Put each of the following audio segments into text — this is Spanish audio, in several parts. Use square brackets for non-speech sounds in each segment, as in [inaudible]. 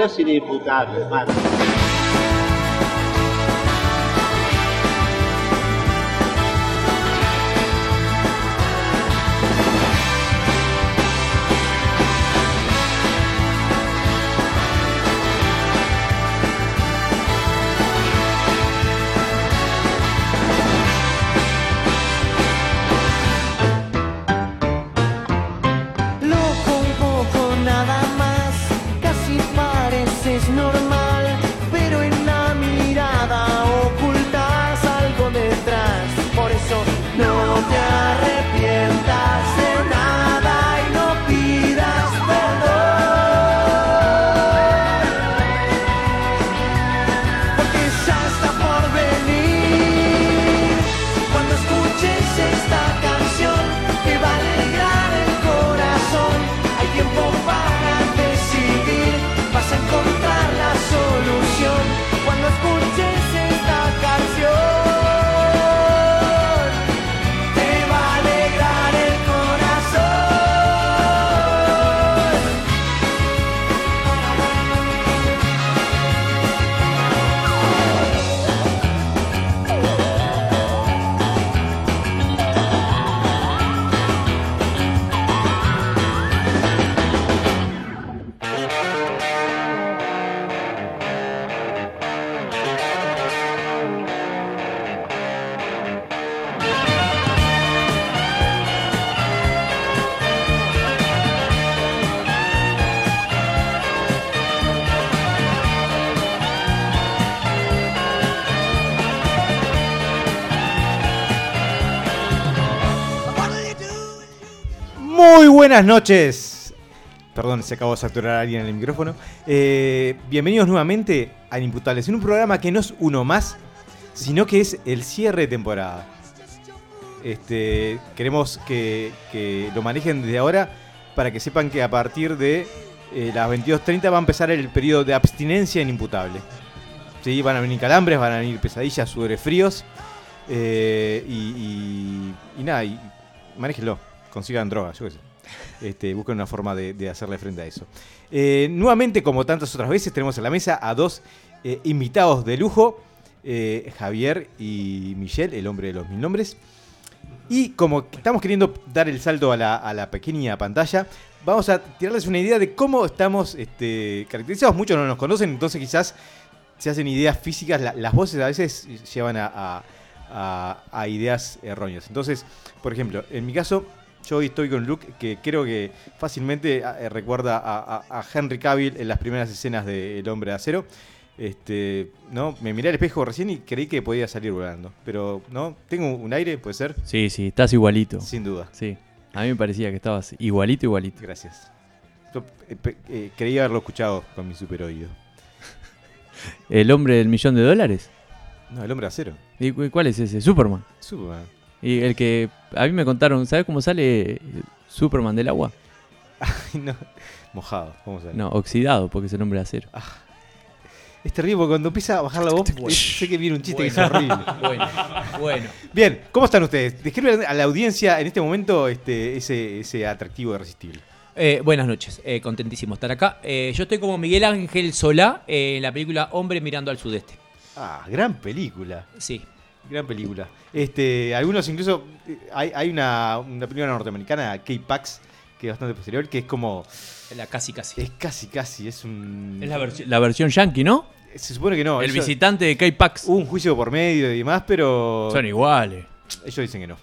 Sos inimputable, hermano. Muy buenas noches. Perdón, se acabó de saturar a alguien en el micrófono. Eh, bienvenidos nuevamente a Inimputables, en un programa que no es uno más, sino que es el cierre de temporada. Este, queremos que, lo manejen desde ahora para que sepan que a partir de eh, las 22.30 va a empezar el periodo de abstinencia inimputable. Sí, van a venir calambres, van a venir pesadillas, sudores fríos. eh, y, y- y nada, y manéjenlo, consigan droga, yo qué sé. Este, busquen una forma de, hacerle frente a eso. Eh, nuevamente, como tantas otras veces, tenemos en la mesa a dos eh, invitados de lujo, eh, Javier y Michelle, el hombre de los mil nombres. Y como estamos queriendo dar el salto a la, pequeña pantalla, vamos a tirarles una idea de cómo estamos este, caracterizados. Muchos no nos conocen, entonces quizás se hacen ideas físicas. la- las voces a veces llevan a- a ideas erróneas. Entonces, por ejemplo, en mi caso, yo hoy estoy con look que creo que fácilmente eh, recuerda a, a- a Henry Cavill en las primeras escenas de El Hombre de Acero. Este, ¿no? Me miré al espejo recién y creí que podía salir volando. Pero, ¿no? Tengo un aire, puede ser. Sí, sí, estás igualito. Sin duda. Sí. A mí me parecía que estabas igualito, igualito. Gracias. Yo eh, eh, creí haberlo escuchado con mi super oído. [laughs] ¿El hombre del millón de dólares? No, el hombre de acero. ¿Y cu- cuál es ese? Superman. Superman. Y el que a mí me contaron, ¿sabes cómo sale Superman del agua? Ay, no. Mojado. Vamos a ver. No, oxidado, porque es el hombre de acero. Es terrible porque cuando empieza a bajar la voz, eh, sé que viene un chiste que es horrible. [laughs] Bueno, bueno. Bien, ¿cómo están ustedes? Describen a la audiencia en este momento este, ese, ese atractivo irresistible. Eh, buenas noches, eh, contentísimo estar acá. Eh, yo estoy como Miguel Ángel Solá eh, en la película Hombre mirando al sudeste. Ah, gran película. Sí. Gran película. Este, algunos incluso. eh, Hay, hay una, una película norteamericana, K-Pax, que es bastante posterior, que es como. La casi casi. Es casi, casi. Es un. Es la, versi- la versión yankee, ¿no? Se supone que no. el visitante de K-Pax. Hubo un juicio por medio y demás, pero. Son iguales. Ellos dicen que no.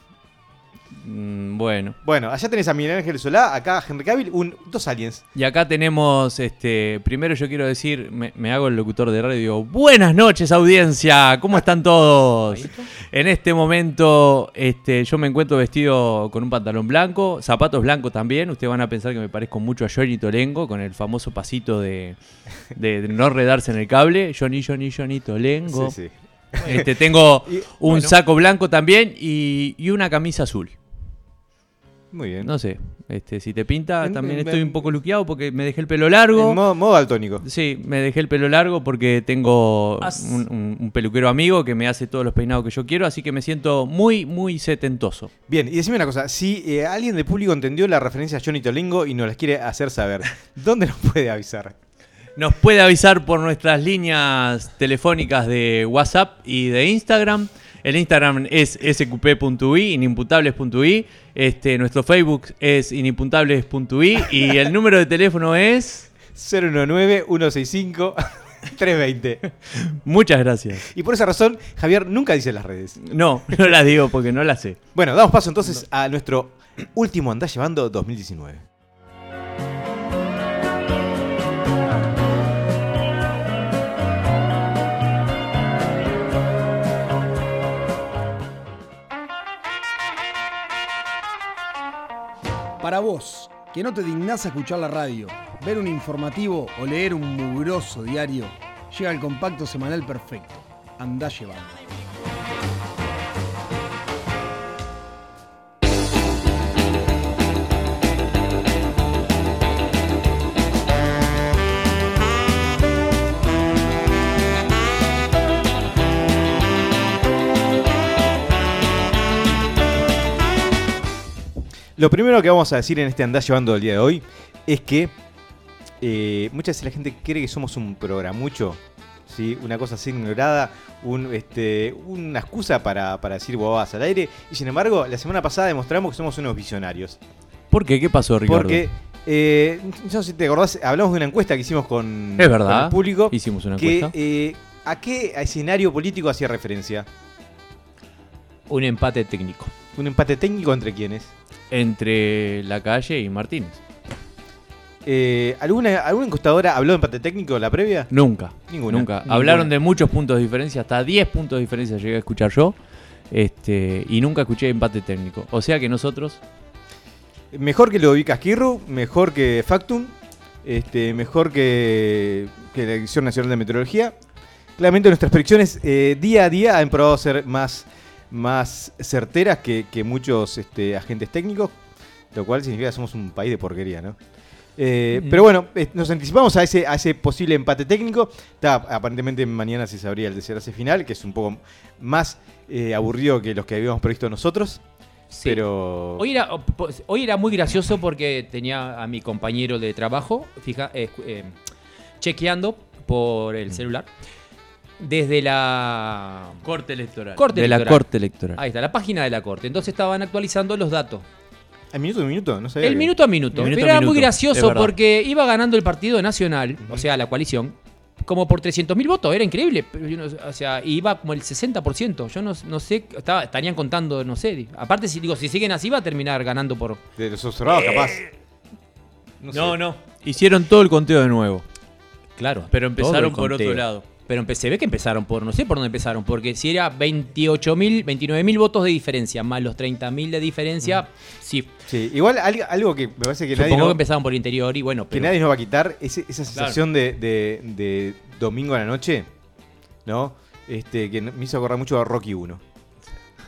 Mm, bueno. Bueno, allá tenés a Miguel Ángel Solá, acá a Henry Cavill, un, dos aliens. Y acá tenemos, este, primero yo quiero decir, me, me hago el locutor de radio, digo, buenas noches audiencia, ¿cómo están todos? En este momento este, yo me encuentro vestido con un pantalón blanco, zapatos blancos también, ustedes van a pensar que me parezco mucho a Johnny Tolengo, con el famoso pasito de, de- de no redarse en el cable, Johnny, Johnny, Johnny Tolengo. Sí, sí. Este, tengo [laughs] Y- un bueno. saco blanco también y, y una camisa azul. Muy bien. No sé, este, si te pinta, En- también en- estoy un poco luqueado porque me dejé el pelo largo. En modo, modo daltónico. Sí, me dejé el pelo largo porque tengo As- un, un- un peluquero amigo que me hace todos los peinados que yo quiero, así que me siento muy, muy setentoso. Bien, y decime una cosa, si eh, alguien del público entendió la referencia a Johnny Tolengo y nos las quiere hacer saber, [laughs] ¿dónde nos puede avisar? Nos puede avisar por nuestras líneas telefónicas de WhatsApp y de Instagram. El Instagram es sqp.ui, inimputables.ui. Este, nuestro Facebook es inimputables.ui y el número de teléfono es... 019-165-320. Muchas gracias. Y por esa razón, Javier nunca dice las redes. No, no las digo porque no las sé. Bueno, damos paso entonces a nuestro último Andá Llevando 2019. Para vos, que no te dignás a escuchar la radio, ver un informativo o leer un mugroso diario, llega el compacto semanal perfecto. Andá llevando. Lo primero que vamos a decir en este Andá Llevando del día de hoy es que eh, muchas veces la gente cree que somos un programucho, ¿sí? una cosa así ignorada, un, este, una excusa para, para decir bobadas al aire. Y sin embargo, la semana pasada demostramos que somos unos visionarios. ¿Por qué? ¿Qué pasó, Ricardo? Porque, eh, no sé si te acordás, hablamos de una encuesta que hicimos con, Es verdad. con el público. Hicimos una que, encuesta. eh, ¿A qué escenario político hacía referencia? Un empate técnico. ¿Un empate técnico entre quiénes? Entre la calle y Martínez. Eh, ¿alguna, ¿Alguna encuestadora habló de empate técnico en la previa? Nunca. Ninguna. Nunca. Ninguna. Hablaron de muchos puntos de diferencia, hasta 10 puntos de diferencia llegué a escuchar yo. Este, y nunca escuché empate técnico. O sea que nosotros. Mejor que lo Casquirru, mejor que Factum, este, mejor que, que la Dirección Nacional de Meteorología. Claramente nuestras predicciones eh, día a día han probado ser más, más certeras que, que muchos este, agentes técnicos, lo cual significa que somos un país de porquería, ¿no? Eh, Pero bueno, eh, nos anticipamos a ese, a ese posible empate técnico. Está, aparentemente mañana se sabría el desenlace final, que es un poco más eh, aburrido que los que habíamos previsto nosotros. Sí. Pero. Hoy era, hoy era muy gracioso porque tenía a mi compañero de trabajo fija, eh, chequeando por Mm. el celular desde la Corte electoral. Corte de la electoral. corte electoral. ahí está la página de la corte. Entonces estaban actualizando los datos. ¿El minuto de minuto? No sabía El que- minuto a minuto. El minuto Pero a era muy minuto, es gracioso verdad. porque iba ganando el Partido Nacional, o sea, la coalición, como por 300.000 votos. Era increíble. Pero yo no- O sea, iba como el 60%. Yo no, no sé, estaba, estarían contando, no sé. Aparte, si digo, si siguen así, va a terminar ganando por. De los observados, capaz. No, sé. No, no. Hicieron todo el conteo de nuevo. Claro. Pero empezaron por conteo. otro lado. Pero se ve que empezaron por, no sé por dónde empezaron, porque si era 28.000, 29.000 votos de diferencia, más los 30.000 de diferencia, sí. Sí, igual algo, algo que me parece que nadie, Supongo no, que empezaron por interior y bueno, que nadie nos va a quitar ese- esa sensación de, de- de domingo a la noche, ¿no? Este, que me hizo acordar mucho a Rocky 1.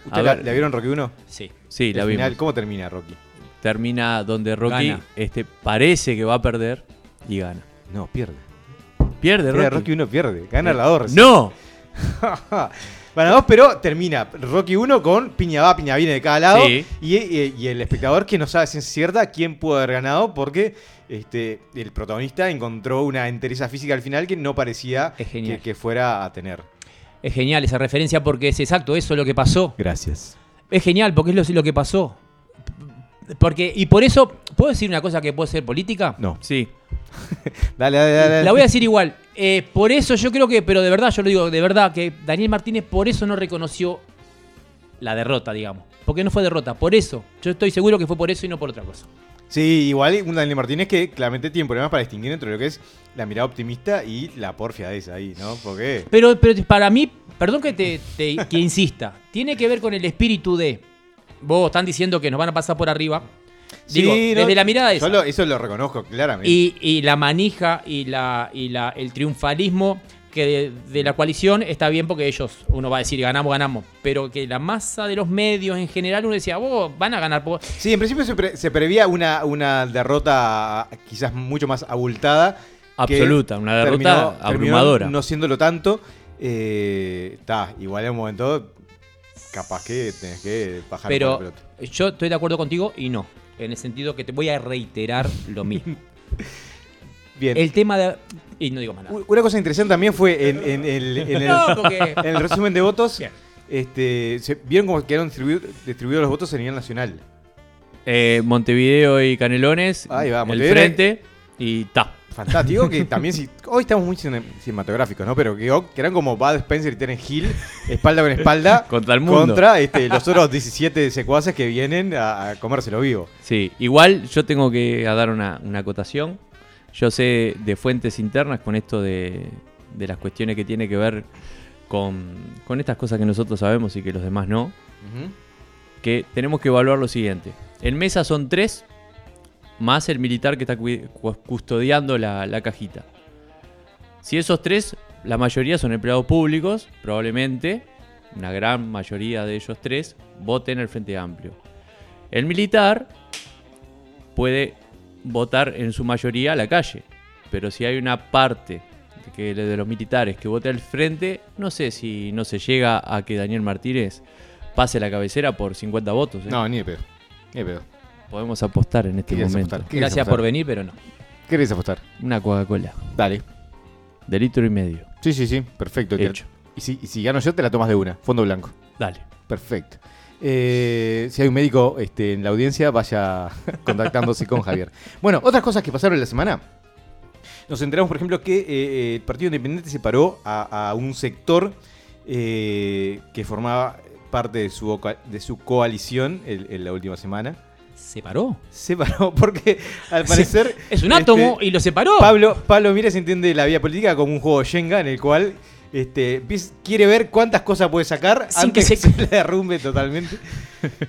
¿Ustedes A la, vieron Rocky 1? sí. Sí, la El vimos. final, ¿Cómo termina Rocky? Termina donde Rocky Gana. este, parece que va a perder y gana. No, pierde. Pierde Rocky. Rocky 1 pierde. Gana la 2. ¡No! [laughs] Bueno, dos, pero termina Rocky 1 con piña va, piña viene de cada lado. Sí. Y, y- y el espectador que no sabe si es cierta quién pudo haber ganado porque este, el protagonista encontró una entereza física al final que no parecía que, que fuera a tener. Es genial esa referencia porque es exacto, eso es lo que pasó. Gracias. Es genial porque es lo, lo que pasó. Porque, y por eso, ¿puedo decir una cosa que puede ser política? No. Sí. [laughs] Dale, dale, dale. La voy a decir igual. Eh, por eso yo creo que, pero de verdad, yo lo digo de verdad, que Daniel Martínez por eso no reconoció la derrota, digamos. Porque no fue derrota, por eso. Yo estoy seguro que fue por eso y no por otra cosa. Sí, igual un Daniel Martínez que claramente tiene problemas para distinguir entre lo que es la mirada optimista y la porfia de esa ahí, ¿no? Porque. Pero, pero para mí, perdón que te, te- que insista, tiene que ver con el espíritu de. Vos están diciendo que nos van a pasar por arriba. Digo, Sí, ¿no? desde la mirada esa. Lo- eso lo reconozco claramente. Y, y la manija y, la, y la, el triunfalismo que de, de la coalición está bien porque ellos, uno va a decir ganamos, ganamos, pero que la masa de los medios en general uno decía, vos van a ganar. por-". Sí, en principio se, pre- se prevía una, una derrota quizás mucho más abultada. Absoluta, una derrota terminó- terminó abrumadora. No siéndolo tanto. Está, igual en un momento capaz que tenés que bajar Pero la pelota. yo estoy de acuerdo contigo y no, en el sentido que te voy a reiterar lo mismo. [laughs] Bien. El tema de. Y no digo más nada. Una cosa interesante también fue en, en el, en el- [laughs] No, porque- [laughs] en el resumen de votos. Bien. Este, se, ¿Vieron cómo quedaron distribuidos, distribuidos los votos a nivel nacional? Eh, Montevideo y Canelones. Ahí va, el Montevideo. frente y ta. Fantástico, que también si, hoy estamos muy cine- cinematográficos, ¿no? Pero que, que eran como Bud Spencer y Terence Hill, espalda con espalda, [laughs] Contra el mundo. contra este, los otros 17 secuaces que vienen a, a comérselo vivo. Sí, igual yo tengo que dar una, una acotación. Yo sé de fuentes internas con esto de, de las cuestiones que tiene que ver con, con estas cosas que nosotros sabemos y que los demás no, que tenemos que evaluar lo siguiente. En mesa son tres, más el militar que está custodiando la, la cajita. Si esos tres, la mayoría son empleados públicos, probablemente, una gran mayoría de ellos tres, voten el Frente Amplio. El militar puede votar en su mayoría a la calle, pero si hay una parte de, que, de los militares que vote al frente, no sé si no se llega a que Daniel Martínez pase la cabecera por 50 votos. ¿eh? No, ni de pedo. Ni de pedo. Podemos apostar en este ¿Qué querés momento. Gracias apostar? por venir, pero no. ¿Qué querés apostar? Una Coca-Cola Dale. de litro y medio. Sí, sí, sí. Perfecto. Hecho. Y si, y si gano yo, te la tomas de una. Fondo blanco. Dale. Perfecto. Eh, si hay un médico este, en la audiencia, vaya [laughs] contactándose con Javier. Bueno, otras cosas que pasaron en la semana. Nos enteramos, por ejemplo, que eh, el Partido Independiente separó a, a un sector eh, que formaba parte de su, de su coalición en la última semana. ¿Se paró? Separó [laughs] porque, al parecer... Es un este, átomo y lo separó. Pablo, Pablo Mírez entiende la vida política como un juego Shenga en el cual este, quiere ver cuántas cosas puede sacar Sin antes que que se- se, [laughs] le derrumbe totalmente.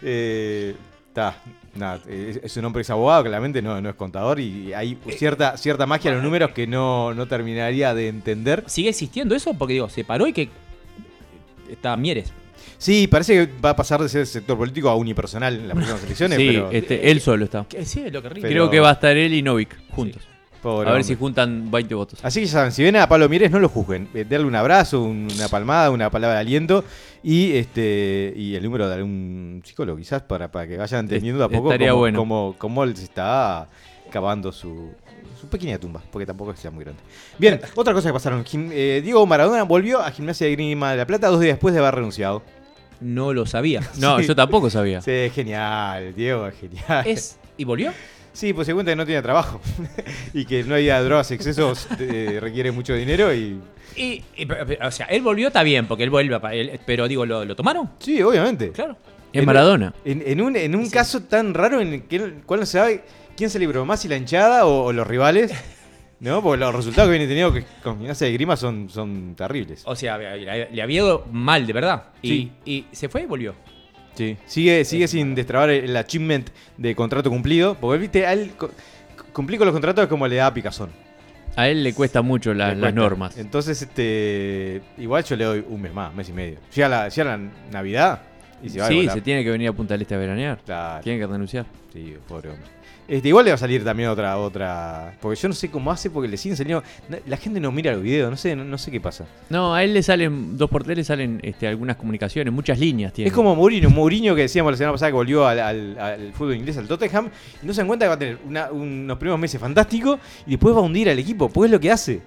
Eh, ta, nada, es, es un hombre que es abogado, claramente no, no es contador y hay cierta, cierta magia en los números que no, no terminaría de entender. ¿Sigue existiendo eso? Porque digo, se paró y que. Está Mieres. Sí, parece que va a pasar de ser sector político a unipersonal en las próximas [laughs] elecciones, Sí, pero este, él solo está. Que Sí, es lo que. Pero- Creo que va a estar él y Novik juntos. pobre a ver hombre. si juntan 20 votos. Así que ya saben, si ven a Pablo Mieres, no lo juzguen. Eh, Darle un abrazo, un- una palmada, una palabra de aliento y este y el número de algún psicólogo, quizás, para, para que vayan entendiendo a poco cómo, bueno. cómo- cómo él se está cavando su, su pequeña tumba, porque tampoco es que sea muy grande. Bien, otra cosa que pasaron. Gim- eh, Diego Maradona volvió a Gimnasia de Grima de la Plata dos días después de haber renunciado. No lo sabía. [laughs] No, Sí. yo tampoco sabía. Sí, es genial, Diego, es genial. Es. ¿Y volvió? Sí, pues se cuenta que no tiene trabajo [laughs] y que no haya drogas, excesos, eh, requiere mucho dinero y... Y, y- o sea, él volvió, está bien, porque él vuelve. a- él- pero digo, ¿lo, lo tomaron? Sí, obviamente. Claro. Es Maradona. En, en un, en un caso tan raro en el que cual no se sabe quién se libró más, si la hinchada o, o los rivales, [laughs] ¿no? Porque los resultados que viene teniendo que- con gimnasia de grima son, son terribles. O sea, le, había ido mal, de verdad. Y, Sí. y se fue y volvió. Sí. Sigue, sigue sin destrabar el achievement de contrato cumplido, porque viste, a él cumplir con los contratos es como le da a Picazón. A él le cuesta mucho la- Le las normas. Entonces, este igual yo le doy un mes más, mes y medio. Llega la, llega la Navidad y se va a Sí, volar. se tiene que venir a Punta del Este a veranear. Claro. Tiene que renunciar. Sí, pobre hombre. Este, igual le va a salir también otra, otra. Porque yo no sé cómo hace, porque le siguen saliendo. La gente no mira los videos, no sé, no, no sé qué pasa. No, a él le salen, dos por tres le salen este, algunas comunicaciones, muchas líneas tiene. Es como Mourinho, Mourinho que decíamos la semana pasada que volvió al, al- al fútbol inglés, al Tottenham, y no se dan cuenta que va a tener una- unos primeros meses fantásticos y después va a hundir al equipo, pues es lo que hace.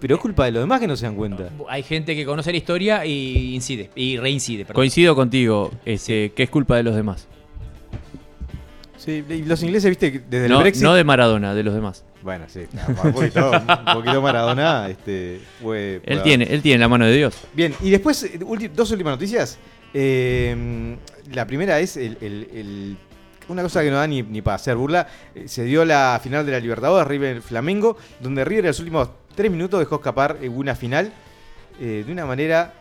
Pero es culpa de los demás que no se dan cuenta. Hay gente que conoce la historia y incide. Y reincide, perdón. Coincido contigo, este, que es culpa de los demás. Sí, y los ingleses, viste, desde el Brexit. no de Maradona, de los demás. Bueno, sí, un poquito, un poquito Maradona. Este, puede Él tiene, él tiene la mano de Dios. Bien, y después, eh, dos últimas noticias. Eh, la primera es el, el- el- una cosa que no da ni, ni para hacer burla. Eh, se dio la final de la Libertadores, River Flamengo, donde River en los últimos tres minutos dejó escapar eh, una final eh, de una manera.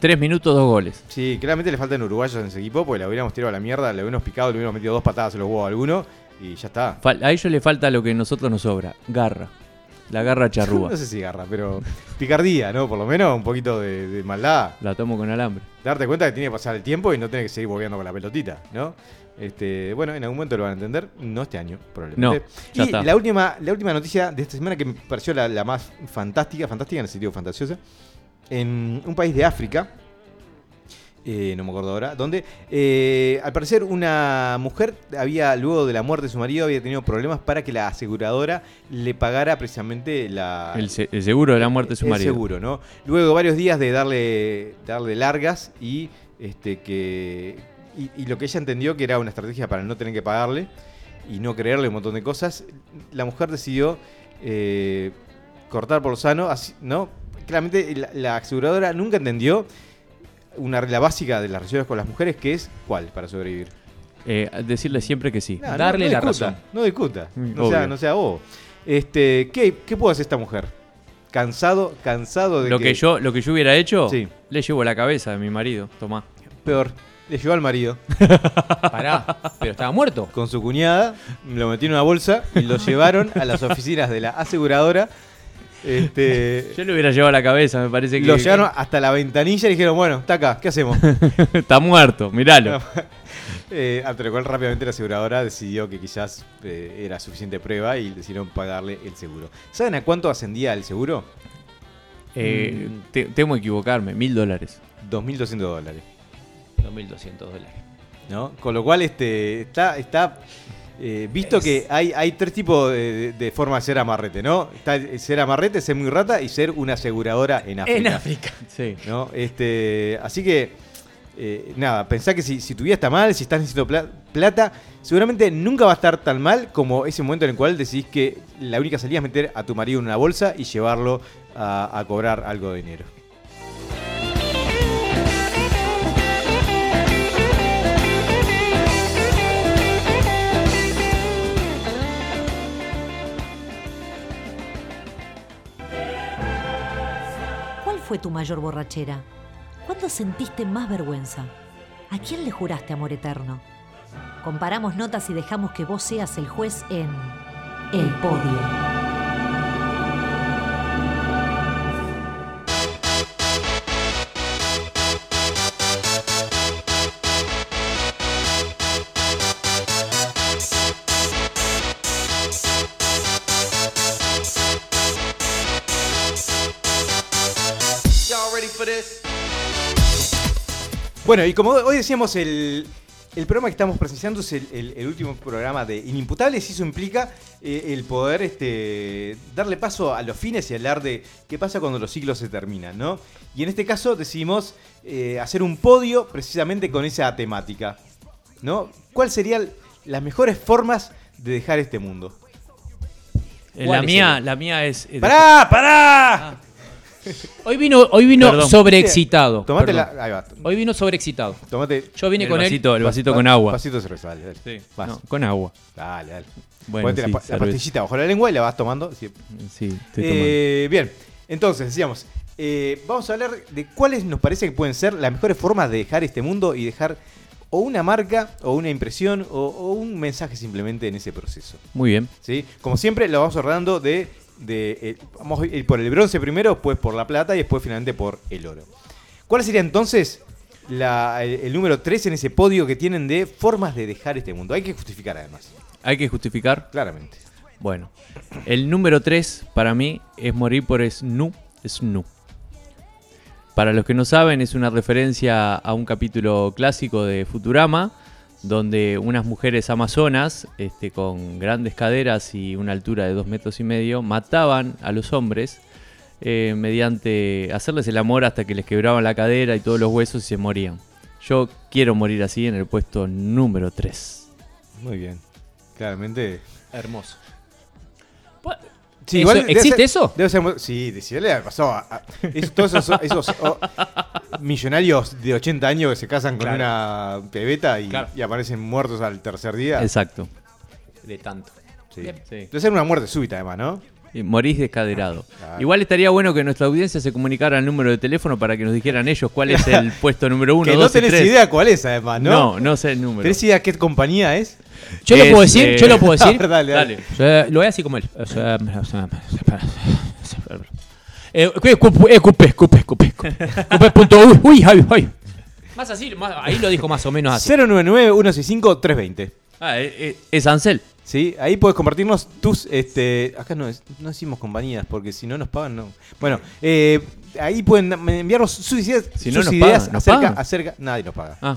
Tres minutos, dos goles. Sí, claramente le faltan uruguayos en ese equipo, porque le hubiéramos tirado a la mierda, le hubiéramos picado, le hubiéramos metido dos patadas en los huevos a alguno y ya está. Fal- a ellos le falta lo que a nosotros nos sobra, garra. La garra charrúa. [laughs] No sé si garra, pero picardía, ¿no? Por lo menos un poquito de, de maldad. La tomo con alambre. darte cuenta que tiene que pasar el tiempo y no tiene que seguir volviendo con la pelotita, ¿no? Este, bueno, en algún momento lo van a entender, no este año, probablemente. No, ya y está. la última, la última noticia de esta semana que me pareció la, la más fantástica, fantástica en el sentido fantasiosa, en un país de África, eh, no me acuerdo ahora, donde eh, al parecer una mujer había, luego de la muerte de su marido, había tenido problemas para que la aseguradora le pagara precisamente la, El, se- el seguro de la muerte de su el marido. seguro, ¿no? Luego varios días de darle, darle largas y este que y, y lo que ella entendió que era una estrategia para no tener que pagarle y no creerle un montón de cosas, la mujer decidió eh, cortar por lo sano, así- ¿no? Claramente la, la aseguradora nunca entendió una regla básica de las relaciones con las mujeres que es ¿cuál para sobrevivir? Eh, decirle siempre que sí. No, Darle no la discuta, razón. No discuta. Mm, No sea, no sea bobo. Este, ¿qué, ¿Qué puede hacer esta mujer? ¿Cansado? ¿Cansado de Lo que yo, lo que yo hubiera hecho, Sí. le llevo la cabeza de mi marido. Tomá. Peor, le llevó al marido [laughs] Pará, pero estaba muerto. con su cuñada, lo metió en una bolsa y lo llevaron a las oficinas de la aseguradora. Este, [laughs] Yo le hubiera llevado la cabeza, me parece que. lo llevaron hasta la ventanilla y dijeron, bueno, está acá, ¿qué hacemos? [laughs] Está muerto, miralo. [laughs] Eh, ante lo cual rápidamente la aseguradora decidió que quizás eh, era suficiente prueba y decidieron pagarle el seguro. ¿Saben a cuánto ascendía el seguro? Eh, te- temo equivocarme, mil dólares. 2.200 dólares. 2.200 dólares. ¿no? Con lo cual este, está, está eh, visto Es- que hay, hay tres tipos de, de- de forma de ser amarrete, ¿no? Está ser amarrete, ser muy rata y ser una aseguradora en África. En África. Sí. ¿no? Este, así que, eh, nada, pensá que si, si tu vida está mal, si estás necesitando pla- plata, seguramente nunca va a estar tan mal como ese momento en el cual decidís que la única salida es meter a tu marido en una bolsa y llevarlo a, a cobrar algo de dinero. Fue tu mayor borrachera? ¿Cuándo sentiste más vergüenza? ¿A quién le juraste amor eterno? Comparamos notas y dejamos que vos seas el juez en El Podio. Bueno, y como hoy decíamos, el, el programa que estamos presenciando es el, el- el último programa de Inimputables y eso implica eh, el poder este, darle paso a los fines y hablar de qué pasa cuando los ciclos se terminan, ¿no? Y en este caso decidimos eh, hacer un podio precisamente con esa temática, ¿no? ¿Cuáles serían las mejores formas de dejar este mundo? Eh, La ¿Cuál es mía, el- la mía es. ¡Pará, pará! Hoy vino, hoy vino Perdón. sobreexcitado. Tomate perdón. la... Ahí va. Hoy vino sobreexcitado. Tomate... Yo vine el con vasito, él. el vasito va- con agua. Vasito dale, dale. Sí, Vas. no, con agua. Dale, dale. Bueno, Ponete sí, la, pastillita bajo la lengua y la vas tomando. sí. Sí, estoy tomando. Eh, bien, entonces decíamos, eh, vamos a hablar de cuáles nos parece que pueden ser las mejores formas de dejar este mundo y dejar o una marca, o una impresión, o, o un mensaje simplemente en ese proceso. Muy bien. ¿sí? Como siempre, lo vamos ordenando de, de eh, vamos a ir por el bronce primero, después por la plata y después finalmente por el oro. ¿Cuál sería entonces la- el, el número 3 en ese podio que tienen de formas de dejar este mundo? Hay que justificar además, Hay que justificar. claramente. Bueno, el número 3 para mí es morir por Snu, Snu. Para los que no saben, es una referencia a un capítulo clásico de Futurama, donde unas mujeres amazonas, este, con grandes caderas y una altura de dos metros y medio, mataban a los hombres eh, mediante hacerles el amor hasta que les quebraban la cadera y todos los huesos y se morían. Yo quiero morir así en el puesto número 3. Muy bien. Claramente. Hermoso. Sí, ¿Eso- debe ¿existe ser- eso? Debe ser muy- sí, de- si le pasó a, a- es- todos esos, [laughs] esos, oh, millonarios de 80 años que se casan con una pebeta y, Claro. y aparecen muertos al tercer día. Exacto. De tanto. Sí. Bien. Sí. Debe ser una muerte súbita además, ¿no? Morís descaderado. Claro. Igual estaría bueno que nuestra audiencia se comunicara al número de teléfono para que nos dijeran ellos cuál es el [laughs] puesto número uno, que no dos y tenés tres. idea cuál es además, ¿no? No, no sé el número. ¿Tenés idea qué compañía es? Yo lo Es, puedo decir, eh, yo lo puedo decir. [laughs] Dale, dale. O sea, lo voy a decir como él. O sea, eh, escupe, escupe, escupe, escupe, escupe punto, uy, uy, ay, ay. Más así, más- ahí lo dijo más o menos así. 099-165-320. Ah, eh, eh, es Ansel. ¿Sí? Ahí puedes compartirnos tus. Este, acá no, no decimos compañías porque si no nos pagan, no. Bueno, eh, ahí pueden enviarnos sus ideas, Si no sus nos ideas pagan, ¿nos acerca, pagan? acerca. Nadie nos paga. Ah,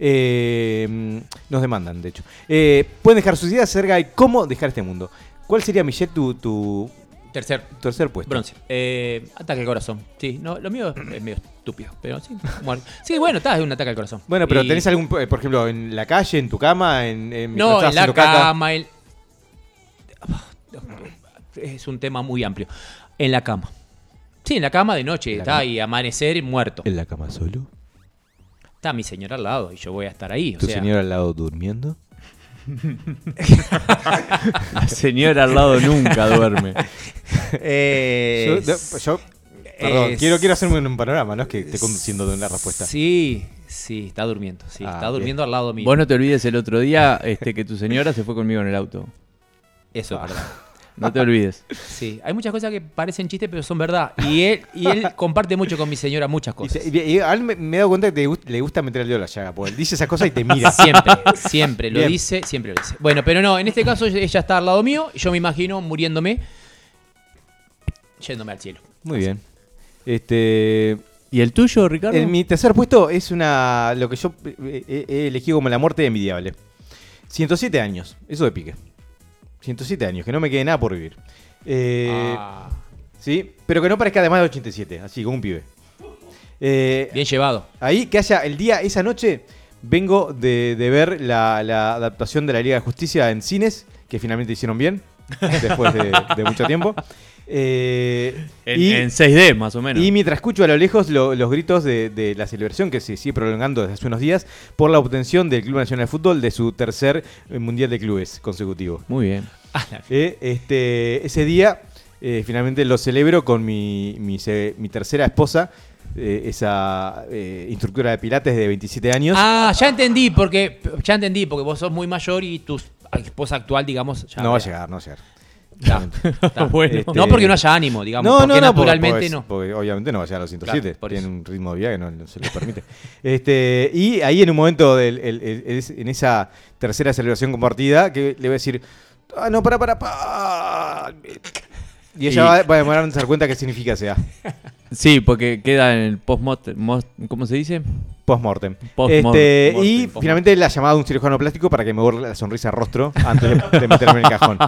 Eh, nos demandan, de hecho. Eh, pueden dejar sus ideas acerca de cómo dejar este mundo. ¿Cuál sería, Michelle, tu, tu Tercer. tercer puesto? Bronce. Eh, ataque al corazón. Sí, no, lo mío es medio estúpido. Pero sí, bueno. Sí, bueno, está, es un ataque al corazón. Bueno, pero Y- tenés algún, eh, por ejemplo, en la calle, en tu cama, en, en mientras No, estás en la haciendo caca? cama. el- Es un tema muy amplio. En la cama. Sí, en la cama de noche. la está cama. ahí, amanecer muerto. ¿En la cama solo? Está mi señora al lado y yo voy a estar ahí. O ¿Tu sea, señora al lado durmiendo? La señora al lado nunca duerme. eh, Yo, perdón, es- quiero, quiero hacerme un panorama, no es que esté conduciendo de una respuesta. Sí, sí, está durmiendo. Sí, Ah, está bien. durmiendo al lado mío. Vos no te olvides el otro día este, que tu señora se fue conmigo en el auto. Eso es verdad. No te olvides. [laughs] Sí, hay muchas cosas que parecen chistes, pero son verdad. Y él, y él [laughs] comparte mucho con mi señora muchas cosas. y- y a él me, me he dado cuenta que te le gusta meter el dedo en la llaga, porque él dice esas cosas y te mira. Siempre, [laughs] siempre lo Bien. dice, siempre lo dice. Bueno, pero no, en este caso ella está al lado mío y yo me imagino muriéndome, yéndome al cielo. Muy bien. Este, ¿Y el tuyo, Ricardo? en mi tercer puesto es una lo que yo eh, eh, he elegido como la muerte envidiable. 107 años, eso de pique. 107 años, que no me quede nada por vivir. Eh, Ah, Sí, pero que no parezca de más de 87, así como un pibe. Eh, bien llevado. Ahí, que haya el día, esa noche, vengo de, de ver la, la adaptación de la Liga de Justicia en cines, que finalmente hicieron bien, después de, de mucho tiempo. Eh, en, y, en 6D, más o menos. y mientras escucho a lo lejos lo- los gritos de, de la celebración que se sigue prolongando desde hace unos días por la obtención del Club Nacional de Fútbol de su tercer eh, Mundial de Clubes consecutivo. Muy bien. Ah, Eh, este, ese día eh, finalmente lo celebro con mi, mi, tercera esposa, eh, esa eh, instructora de pilates de 27 años. Ah, ya entendí, porque ya entendí, porque vos sos muy mayor y tu esposa actual, digamos, ya no va a llegar, no va a llegar. [laughs] Bueno. Este- No porque no haya ánimo, digamos, No, porque no, no, naturalmente porque, no. porque obviamente no va a llegar a los 107. Claro, Tiene un ritmo de vida que no, no se le permite. [laughs] este, y ahí en un momento, del, el- el- es- en esa tercera celebración compartida, que le voy a decir, ah, no, para, para, para. Y ella Y- va, a demorar en darse cuenta qué significa sea. [laughs] Sí, porque queda en el post ¿Cómo se dice? Post-mortem. Post-mortem, Este, y post-mortem. finalmente la llamada de un cirujano plástico para que me borre la sonrisa al rostro antes de, de meterme en el cajón.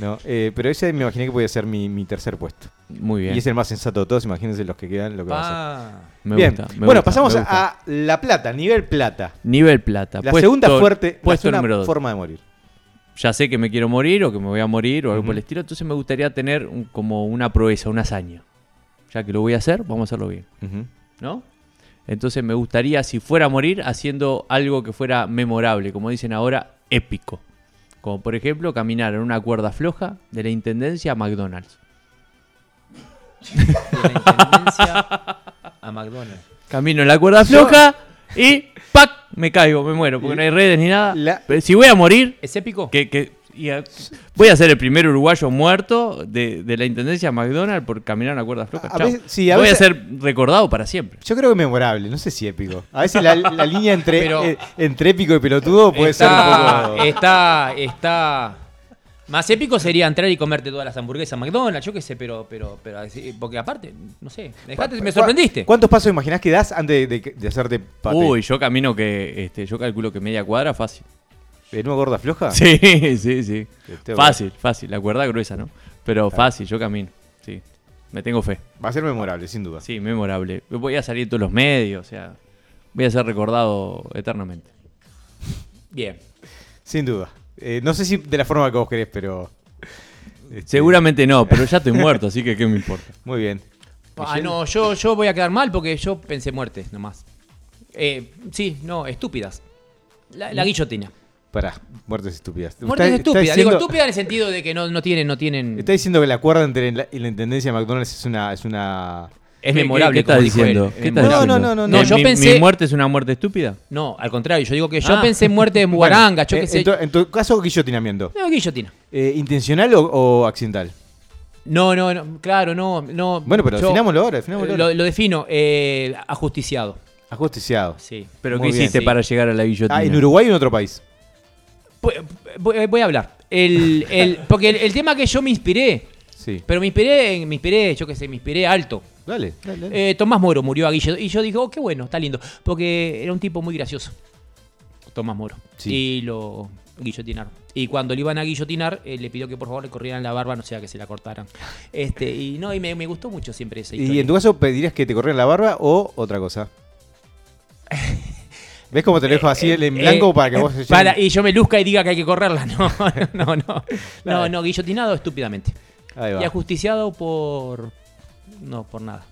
No, eh, pero ese me imaginé que podía ser mi, mi tercer puesto. Muy bien. Y es el más sensato de todos, imagínense los que quedan, lo que va a ser. Ah, Me Bien, gusta, me bueno, gusta, pasamos me gusta. a La Plata, nivel plata. Nivel plata. La puesto- segunda fuerte, la Puesto segunda número dos. forma de morir. Ya sé que me quiero morir o que me voy a morir o algo por el estilo, entonces me gustaría tener un- como una proeza, una hazaña. Ya que lo voy a hacer, vamos a hacerlo bien. ¿No? Entonces me gustaría, si fuera a morir, haciendo algo que fuera memorable, como dicen ahora, épico. Como por ejemplo, caminar en una cuerda floja de la Intendencia a McDonald's. de la intendencia a McDonald's. Camino en la cuerda floja y ¡pac! Me caigo, me muero, porque no hay redes ni nada. La- Pero si voy a morir, ¿Es épico? que, que- y a- voy a ser el primer uruguayo muerto de, de la Intendencia a McDonald's por caminar una cuerda floja. A Chao. veces- sí, a voy veces- a ser recordado para siempre. Yo creo que memorable, no sé si épico. A veces la, la línea entre, Pero- eh, entre épico y pelotudo puede ser un poco. está, está. Más épico sería entrar y comerte todas las hamburguesas McDonald's, yo qué sé, pero, pero, pero, porque aparte, no sé, dejate, me ¿Cu- sorprendiste. ¿Cuántos pasos imaginás que das antes de, de- de hacerte paté? Uy, yo camino que, este, yo calculo que media cuadra fácil. ¿En una gorda floja? [laughs] Sí, sí, sí. Este, Fácil, fácil. La cuerda gruesa, ¿no? Pero fácil, yo camino. Sí. Me tengo fe. Va a ser memorable, sin duda. Sí, memorable. Voy a salir en todos los medios, o sea, voy a ser recordado eternamente. Bien. Sin duda. Eh, no sé si de la forma que vos querés, pero. este, Seguramente no, pero ya estoy muerto, así que qué me [laughs] importa. Muy bien. Ah, no, yo, yo voy a quedar mal porque yo pensé muerte nomás. Eh, sí, no, estúpidas. La, la guillotina. Pará, muertes estúpidas. Muertes Está- está estúpidas. Digo, estúpida en el sentido de que no, no tienen, no tienen. Está diciendo que la cuerda entre la, y la intendencia de McDonald's es una. Es una... es ¿Qué- memorable. ¿Qué, qué diciendo? ¿Qué estás No, diciendo? no, no, no, no. ¿Mi- yo mi- pensé- ¿Mi muerte es una muerte estúpida? No, al contrario, yo digo que yo Ah. pensé en muerte [laughs] de Muaranga, yo Eh, qué sé. En tu, en tu caso, guillotinamiento. No, guillotina. Eh, ¿Intencional o, o accidental? No, no, no, claro, no, no. Bueno, pero yo- definámoslo ahora, definámoslo Lo, defino, eh, ajusticiado. Ajusticiado. Sí. ¿Pero Muy qué bien, hiciste sí. para llegar a la guillotina? Ah, ¿en Uruguay o en otro país? Voy, voy- a hablar. El, el- [laughs] porque el, el tema que yo me inspiré Sí. Pero me inspiré, me inspiré, yo qué sé, me inspiré alto. Dale, dale. dale. Eh, Tomás Moro murió a Guillo. Y yo dije, oh, qué bueno, está lindo. Porque era un tipo muy gracioso. Tomás Moro. Sí. Y lo guillotinaron. Y cuando le iban a guillotinar, eh, le pidió que por favor le corrieran la barba, no sea que se la cortaran. Este, y no, y me, me gustó mucho siempre esa historia. ¿Y en tu caso pedirías que te corrieran la barba o otra cosa? [laughs] ¿Ves cómo te lo dejo así en blanco Eh, para que vos... para- y yo me luzca y diga que hay que correrla. [laughs] No, no, no. No, no, guillotinado estúpidamente. Ahí va. Y ajusticiado por. No, por nada.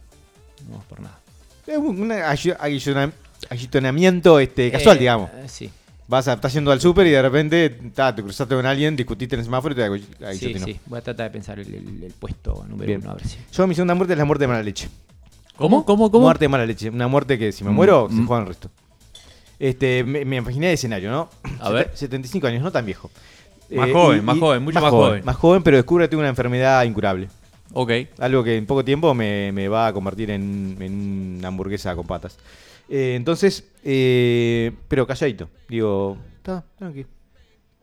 No, por nada. Es un un ayu- aguillona- aguillotonamiento este, casual, Eh, digamos. eh, Sí, Vas a, estás yendo al súper y de repente ta, te cruzaste con alguien, discutiste en el semáforo y te agu- sí, aguillotinó. sí. Voy a tratar de pensar el, el- el puesto número Bien. uno, a ver si. Yo mi segunda muerte es la muerte de mala leche. ¿Cómo? ¿Cómo? ¿Cómo? Muerte de mala leche. Una muerte que si me muero, se Mm. juega el resto. Este, me, me imaginé el escenario, ¿no? A ver. 75 años, no tan viejo. Más joven, más joven, mucho más joven. Más joven, pero descubre que tengo una enfermedad incurable. Ok. Algo que en poco tiempo me, me va a convertir en, en una hamburguesa con patas. Eh, entonces, eh, pero calladito. Digo, está, tranqui.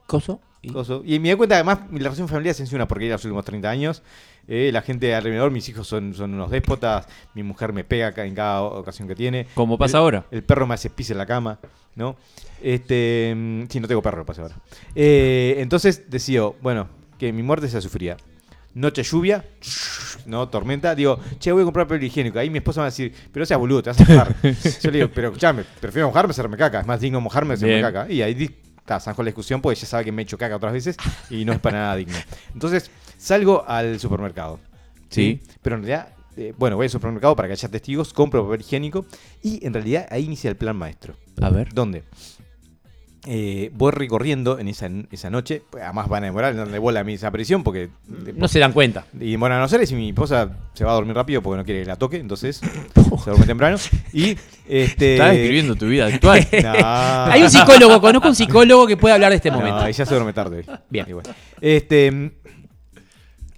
¿Coso? Y- coso. Y me di cuenta, además, mi relación familiar se ha sido una porquería los últimos 30 años. Eh, la gente alrededor, mis hijos son, son unos déspotas. Mi mujer me pega en cada ocasión que tiene. Como pasa El- ahora. El perro me hace pis en la cama, ¿no? Este, mm, sí, no tengo perro, pasa ahora. Eh, entonces decido, bueno, que mi muerte sea sufrida. Noche lluvia, [laughs] ¿no? Tormenta. Digo, che, voy a comprar papel higiénico. Ahí mi esposa me va a decir, pero seas boludo, te vas a mojar. [laughs] Yo le digo, pero escuchame, prefiero mojarme que hacerme caca. Es más digno mojarme hacerme Bien. caca. Y ahí ta, zanjó la discusión porque ella sabe que me he hecho caca otras veces y no es para nada digno. Entonces, salgo al supermercado. Sí. Pero en realidad, eh, bueno, voy al supermercado para que haya testigos, compro papel higiénico y en realidad ahí inicia el plan maestro. A ver. ¿Dónde? Eh, voy recorriendo en esa, esa noche, además van a demorar en darle bola a mi desaparición porque... No se dan cuenta. Y demoran a no ser y si mi esposa se va a dormir rápido porque no quiere que la toque, entonces [laughs] se duerme temprano. Y este... Estás describiendo tu vida actual. [laughs] No. [laughs] Hay un psicólogo, conozco un psicólogo que puede hablar de este momento. No, y ya se duerme tarde. Bien. Igual. Este,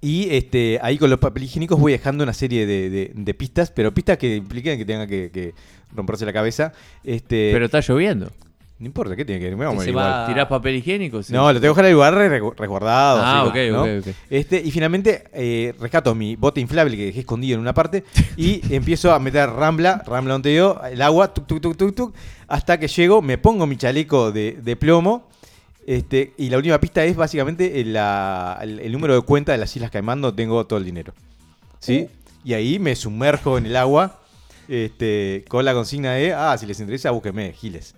y este, ahí con los papel higiénicos voy dejando una serie de, de- de pistas, pero pistas que implican que tenga que, que romperse la cabeza. Este, Pero está lloviendo. No importa, ¿qué tiene que ver? Me voy a morir se igual. va- ¿Tirás papel higiénico? Sí. No, lo tengo que dejar en el lugar re- resguardado. Ah, así, ok, ¿no? ok, ok. Este, y finalmente eh, rescato mi bote inflable que dejé escondido en una parte y [laughs] empiezo a meter rambla, rambla donde yo, el agua, tuc, tuc, tuc, tuc, hasta que llego, me pongo mi chaleco de, de plomo. Este, y la última pista es básicamente el, la- el- el número de cuenta de las Islas Caimán, donde tengo todo el dinero. ¿Sí? Y ahí me sumerjo en el agua este, con la consigna de, ah, si les interesa, búsquenme, Giles.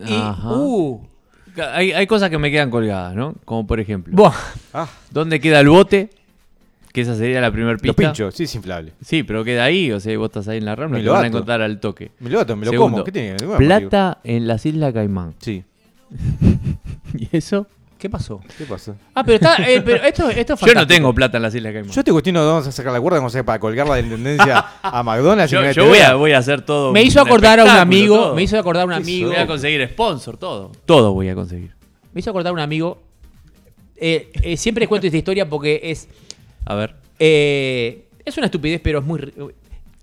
Y, Ajá. uh, Hay, hay cosas que me quedan colgadas, ¿no? Como por ejemplo, buah, Ah, ¿dónde queda el bote? Que esa sería la primera pista. lo pincho, sí, es inflable. Sí, pero queda ahí, o sea, vos estás ahí en la rambla Me y lo lo van a ato. encontrar al toque. Me lo ato, me lo Segundo, como. ¿Qué tiene? Bueno. Plata en las Islas Caimán. Sí. [laughs] ¿Y eso? ¿Qué pasó? ¿Qué pasa? Ah, pero está. eh, pero esto, esto es [laughs] Yo no tengo plata en las Islas Caimán. Yo te cuestiono dónde vamos a sacar la cuerda, a hacer para colgarla de intendencia a McDonald's. y Yo, me yo te voy, a, voy a hacer todo. Me hizo acordar a un amigo. todo. Me hizo acordar a un ¿Qué amigo. Voy a conseguir sponsor, todo. Todo voy a conseguir. Me hizo acordar a un amigo. Eh, eh, siempre les cuento esta historia porque es. A ver. eh, es una estupidez, pero es muy.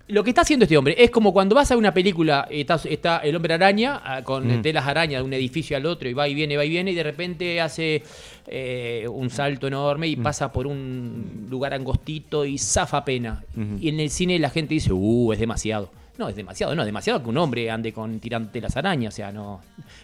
Lo que está haciendo este hombre es como cuando vas a una película, eh, está, está el hombre araña ah, con Mm. telas araña de un edificio al otro y va y viene, va y viene, y de repente hace eh, un salto enorme Mm. y pasa por un lugar angostito y zafa pena. Y en el cine la gente dice, uh, es demasiado. No, es demasiado, no, es demasiado que un hombre ande con tirando telas arañas, o sea, no,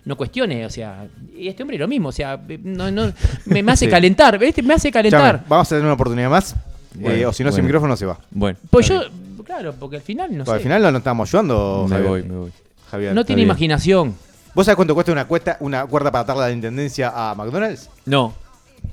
no cuestione, o sea, y este hombre lo mismo, o sea, no, no, me, me hace [laughs] Sí. calentar. Me hace calentar. vamos a tener una oportunidad más. Bueno, eh, o si no, sin bueno. micrófono se va. Bueno. Pues yo, claro, porque al final no sé. al final no nos estamos ayudando. Me Javier. voy, me voy. Javier. no Está tiene bien. imaginación. ¿Vos sabés cuánto cuesta una, cuesta, una cuerda para atarla de la intendencia a McDonald's? No,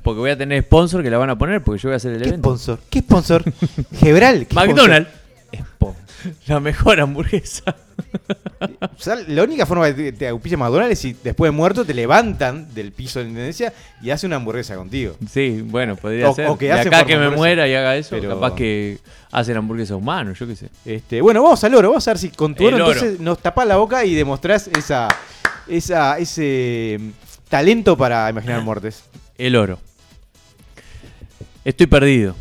porque voy a tener sponsor que la van a poner porque yo voy a hacer el ¿Qué evento. sponsor? ¿Qué sponsor? [laughs] Gebral. ¿qué McDonald's. Sponsor. [laughs] La mejor hamburguesa. Sponsor? O sea, la única forma de que te auspicia McDonald's es si después de muerto te levantan del piso de la intendencia y hace una hamburguesa contigo. Sí, bueno, podría O- ser. o que de hacen acá por que me hamburguesa. muera y haga eso, Pero- capaz que hacen hamburguesa humano, yo qué sé. Este, bueno, vamos al oro. Vamos a ver si con tu El oro, oro. entonces nos tapás la boca y demostrás esa, esa, ese mm, talento para imaginar muertes. El oro. Estoy perdido.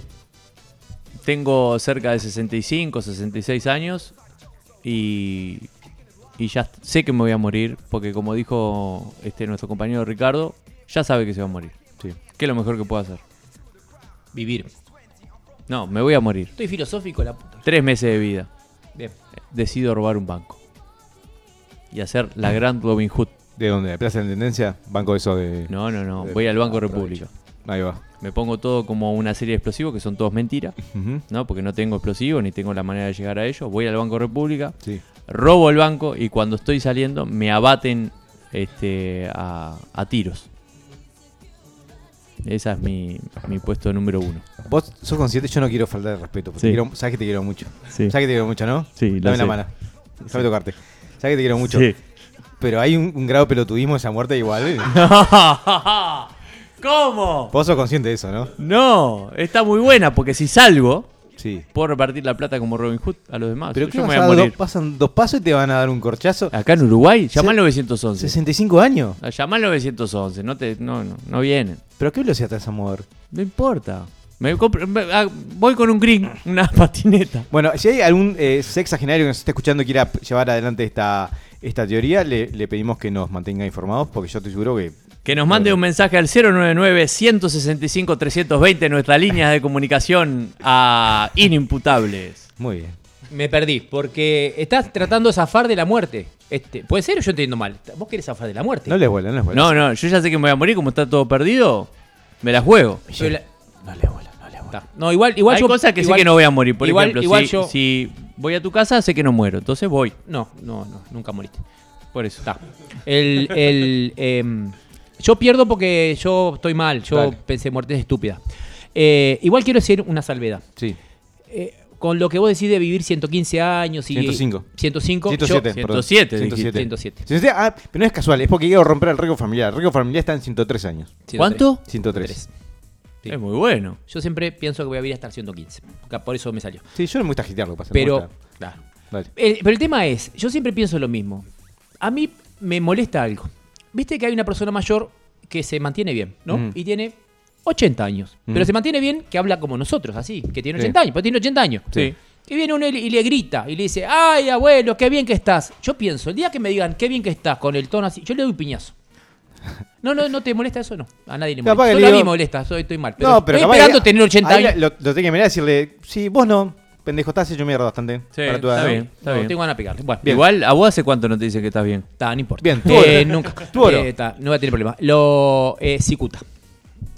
Tengo cerca de 65, 66 años y, y ya sé que me voy a morir porque como dijo este nuestro compañero Ricardo, ya sabe que se va a morir. Sí. ¿Qué es lo mejor que puedo hacer? Vivir. No, me voy a morir. Estoy filosófico la puta. Tres meses de vida. Bien. Decido robar un banco. Y hacer la gran Robin Hood. ¿De dónde? ¿De Plaza de la Intendencia? Banco de eso de... No, no, no. de- Voy al Banco Ah, República. Ahí va. Me pongo todo como una serie de explosivos que son todos mentiras. ¿no? Porque no tengo explosivos ni tengo la manera de llegar a ellos. Voy al Banco República, Sí. robo el banco y cuando estoy saliendo me abaten este, a, a tiros. Esa es mi, mi puesto número uno. Vos sos consciente, yo no quiero faltar de respeto. porque Sí. quiero- sabes que te quiero mucho. Sí. Sabes que te quiero mucho, ¿no? Sí, Dame la sé. mano. Déjame tocarte. Sabes que te quiero mucho. Sí. Pero hay un, un grado de pelotudismo en esa muerte igual. [laughs] [laughs] ¿Cómo? Vos sos consciente de eso, ¿no? No, está muy buena porque si salgo, Sí. puedo repartir la plata como Robin Hood a los demás. Pero yo ¿qué me vas voy a a dar? morir. Dos- pasan dos pasos y te van a dar un corchazo. Acá en Uruguay, llamá al Se- 911. 65 años. Ah, Llamá al 911, no, te, no, no, no vienen. ¿Pero a qué velocidad te vas a mover? No importa. Me compro- me- ah, voy con un green, [laughs] una patineta. Bueno, si hay algún eh, sexagenario que nos esté escuchando y quiera p- llevar adelante esta, esta teoría, le, le pedimos que nos mantenga informados porque yo estoy seguro que... Que nos mande un mensaje al 099-165-320, nuestra línea de comunicación a inimputables. Muy bien. Me perdí, porque estás tratando de zafar de la muerte. Este, ¿Puede ser o yo entiendo mal? Vos querés zafar de la muerte. No les vuela, no les vuela. No, no, yo ya sé que me voy a morir, como está todo perdido, me la juego. La- No les vuela, no les vuela. No, igual, igual Hay yo. cosas que igual- sé que no voy a morir. Por igual- ejemplo, igual si, yo- si voy a tu casa, sé que no muero. Entonces voy. No, no, no, nunca moriste. Por eso. Está. El, el, em, yo pierdo porque yo estoy mal. Yo Dale. pensé muerte es estúpida. Eh, igual quiero decir una salvedad. Sí. Eh, con lo que vos decís de vivir 115 años y. 105. 105. 107, yo- perdón. 107 dijiste. 107. 107, Ah, pero no es casual, es porque quiero romper el récord familiar. El récord familiar está en 103 años. 103. ¿Cuánto? 103. Sí. Es muy bueno. Yo siempre pienso que voy a vivir hasta el 115. Ca- Por eso me salió. Sí, yo no me gusta agitear lo que pasa. Pero. Claro. Dale. El- pero el tema es, yo siempre pienso lo mismo. A mí me molesta algo. Viste que hay una persona mayor que se mantiene bien, ¿no? Ujú. Y tiene 80 años. Pero Ujú. se mantiene bien que habla como nosotros, así, que tiene Sí. 80 años, pero tiene 80 años. Sí. Y viene uno y le- grita y le dice, ay abuelo, qué bien que estás. Yo pienso, el día que me digan qué bien que estás con el tono así, yo le doy un piñazo. No, no, no te molesta eso, no. A nadie le molesta. le a mí me molesta, soy, estoy mal. Pero no, pero estoy capaz esperando que- tener 80 ahí años. Lo, lo tengo que mirar y decirle, sí, vos no, pendejo, estás hecho mierda bastante. Sí, para tu está edad, ¿no? bien. Está No, bien. tengo ganas de pegarle. Bueno, Bien. Igual, ¿a vos hace cuánto no te dicen que estás bien? Está, no importa. Bien, tu Eh, oro. nunca. [laughs] Tu oro. Eh, está, no va a tener problema. Lo. Eh, cicuta.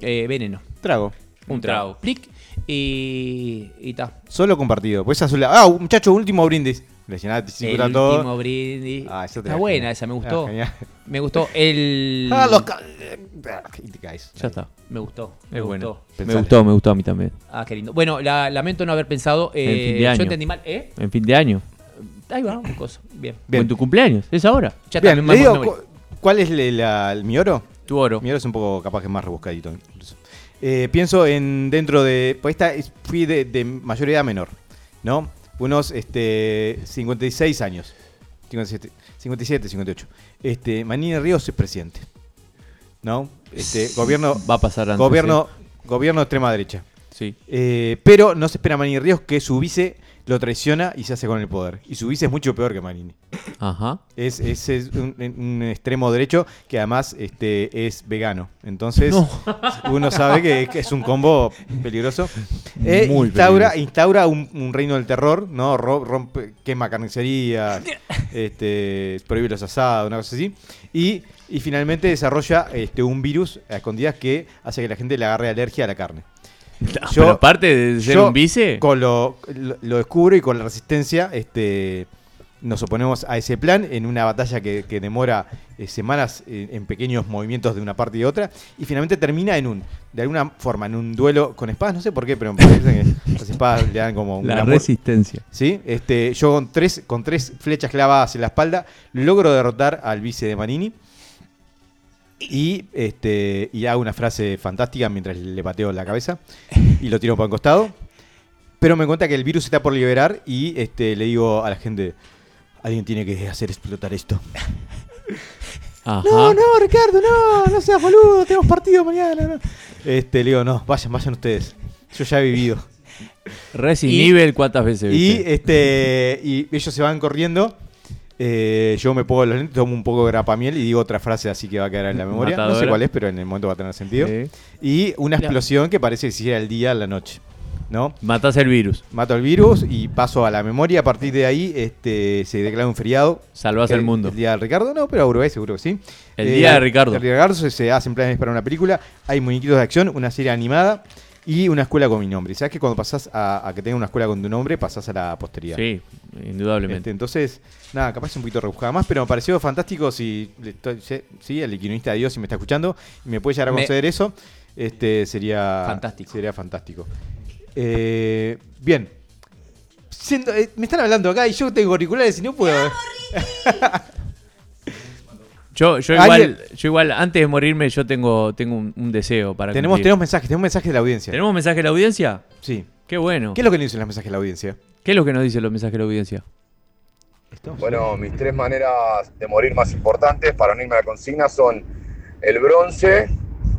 Eh, veneno. Trago. Un trago. Plic. Y. Y está. Solo compartido. Pues azul. Ah, muchacho, último brindis. Le llenaste El cicuta todo. último brindis. Ah, eso está buena genial. esa, me Ah, gustó. me gustó. El. [laughs] Ah, los ca- caes. Ya está. Me gustó. Es Me bueno. gustó. Me gustó, me gustó a mí también. Ah, qué lindo. Bueno, la- lamento no haber pensado. eh, En fin de año. Yo entendí mal. ¿Eh? En fin de año. Ahí va, un coso. Bien. Bien. ¿O en tu cumpleaños? ¿Es ahora? Ya está, Bien, me- le digo, cu- ¿cuál es la- el, mi oro? Tu oro. Mi oro es un poco capaz que más rebuscadito. incluso. Eh, pienso en dentro de. Pues esta es- fui de, de mayor edad menor, ¿no? Unos este, 56 años. 57, 57 58. Este, Manini Ríos es presidente. ¿No? Este, gobierno. Va a pasar antes. Gobierno, gobierno de extrema derecha. Sí. Eh, pero no se espera a Manini Ríos que su vice lo traiciona y se hace con el poder. Y su vice es mucho peor que Manini. Ajá. Es, es- es un, un extremo derecho que además este, es vegano. Entonces, uno sabe que, que es un combo peligroso. Eh, Muy instaura peligroso. instaura un, un reino del terror, ¿no? Ro- rompe, quema carnicería, este, prohíbe los asados, una cosa así. Y, y finalmente desarrolla este, un virus a escondidas que hace que la gente le agarre alergia a la carne. [laughs] Yo- Pero aparte de ser Yo, un vice, Con lo, lo, lo descubro y con la resistencia este, nos oponemos a ese plan en una batalla que, que demora eh, semanas eh, en pequeños movimientos de una parte y de otra. Y finalmente termina en un, de alguna forma, en un duelo con espadas. No sé por qué, pero me parece que [laughs] las espadas le dan como un la glamour. resistencia. ¿Sí? Este, yo con tres, con tres flechas clavadas en la espalda logro derrotar al vice de Manini. Y, este, y hago una frase fantástica mientras le pateo la cabeza y lo tiro para un costado. Pero me cuenta que el virus está por liberar y este, le digo a la gente, alguien tiene que hacer explotar esto. [laughs] Ajá. No, no, Ricardo, no, no seas boludo, tenemos partido mañana. no". Este, le digo, no, vayan, vayan ustedes. Yo ya he vivido. Resident Evil, ¿cuántas veces Y, viste? este, y ellos se van corriendo. Eh, yo me pongo los lentes, tomo un poco de grapamiel y digo otra frase así que va a quedar en la memoria. No sé cuál es, pero en el momento va a tener sentido. Sí. Y una explosión que parece que si era el día a la noche. ¿no? Matás el virus. Mato el virus y paso a la memoria. A partir de ahí este, se declara un feriado. Salvás el mundo. El día de Ricardo, no, pero a Uruguay seguro que sí. El día de Ricardo. El día de Ricardo se, se hacen planes para una película. Hay muñequitos de acción, una serie animada y una escuela con mi nombre. Sabes que cuando pasás a, a que tenga una escuela con tu nombre, pasás a la posteridad. Sí, Este, indudablemente. entonces, nada, capaz un poquito rebuscada más, pero me pareció fantástico si, sí, el equinonista de Dios, si me está escuchando, y me puede llegar a Me- conceder eso, este sería Fantástico. Sería fantástico. Eh, bien. Siendo- eh, me están hablando acá y yo tengo auriculares y no puedo. [laughs] Yo, yo, igual, yo igual, antes de morirme, yo tengo, tengo un, un deseo para tenemos, cumplir. tenemos mensajes, tenemos mensajes de la audiencia. ¿Tenemos mensaje de la audiencia? Sí. Qué bueno. ¿Qué es lo que nos dicen los mensajes de la audiencia? ¿Qué es lo que nos dicen los mensajes de la audiencia? Bueno, mis tres maneras de morir más importantes para unirme a la consigna son el bronce,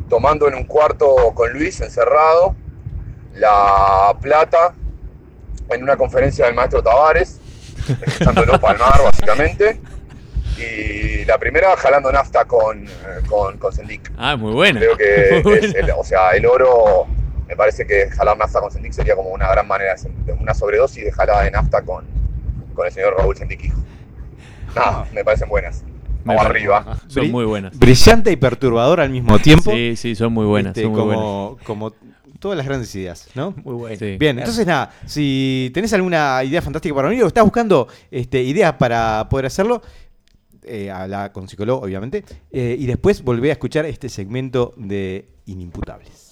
tomando en un cuarto con Luis encerrado, la plata, en una conferencia del maestro Tavares, escuchándolo [laughs] palmar básicamente, y la primera jalando nafta con, con, con Sendik. Ah, muy buena. Creo que [laughs] es el- o sea, el oro, me parece que jalar nafta con Sendik sería como una gran manera, de una sobredosis de jalada de nafta con, con el señor Raúl Sendik hijo. Nada, me parecen buenas. Me Vamos parece- arriba. Son muy buenas. Brillante y perturbador al mismo tiempo. Sí, sí, son muy buenas. Este, son muy buenas. como, como todas las grandes ideas, ¿no? Muy bueno. Sí. Bien, entonces nada, si tenés alguna idea fantástica para venir o estás buscando este, ideas para poder hacerlo, eh, habla con psicólogo, obviamente, eh, y después volvé a escuchar este segmento de Inimputables.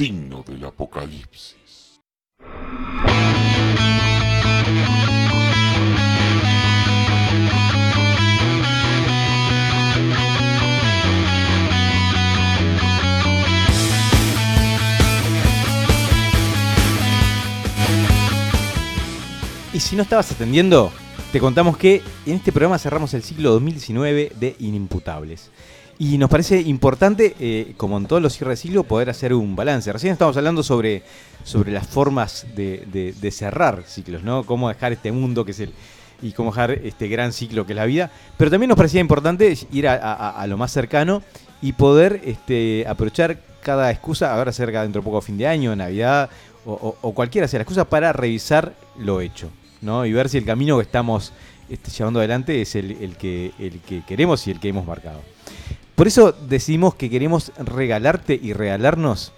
Signo del apocalipsis. Y si no estabas atendiendo, te contamos que en este programa cerramos el ciclo 2019 de Inimputables. Y nos parece importante, eh, como en todos los cierres de ciclo, poder hacer un balance. Recién estábamos hablando sobre, sobre las formas de, de- cerrar ciclos, ¿no? Cómo dejar este mundo que es el. y cómo dejar este gran ciclo que es la vida. Pero también nos parecía importante ir a, lo más cercano y poder este, aprovechar cada excusa, ahora cerca dentro de poco fin de año, Navidad, o, cualquiera sea la excusa, para revisar lo hecho, ¿no? Y ver si el camino que estamos este, llevando adelante es el que, el que queremos y el que hemos marcado. Por eso decidimos que queremos regalarte y regalarnos,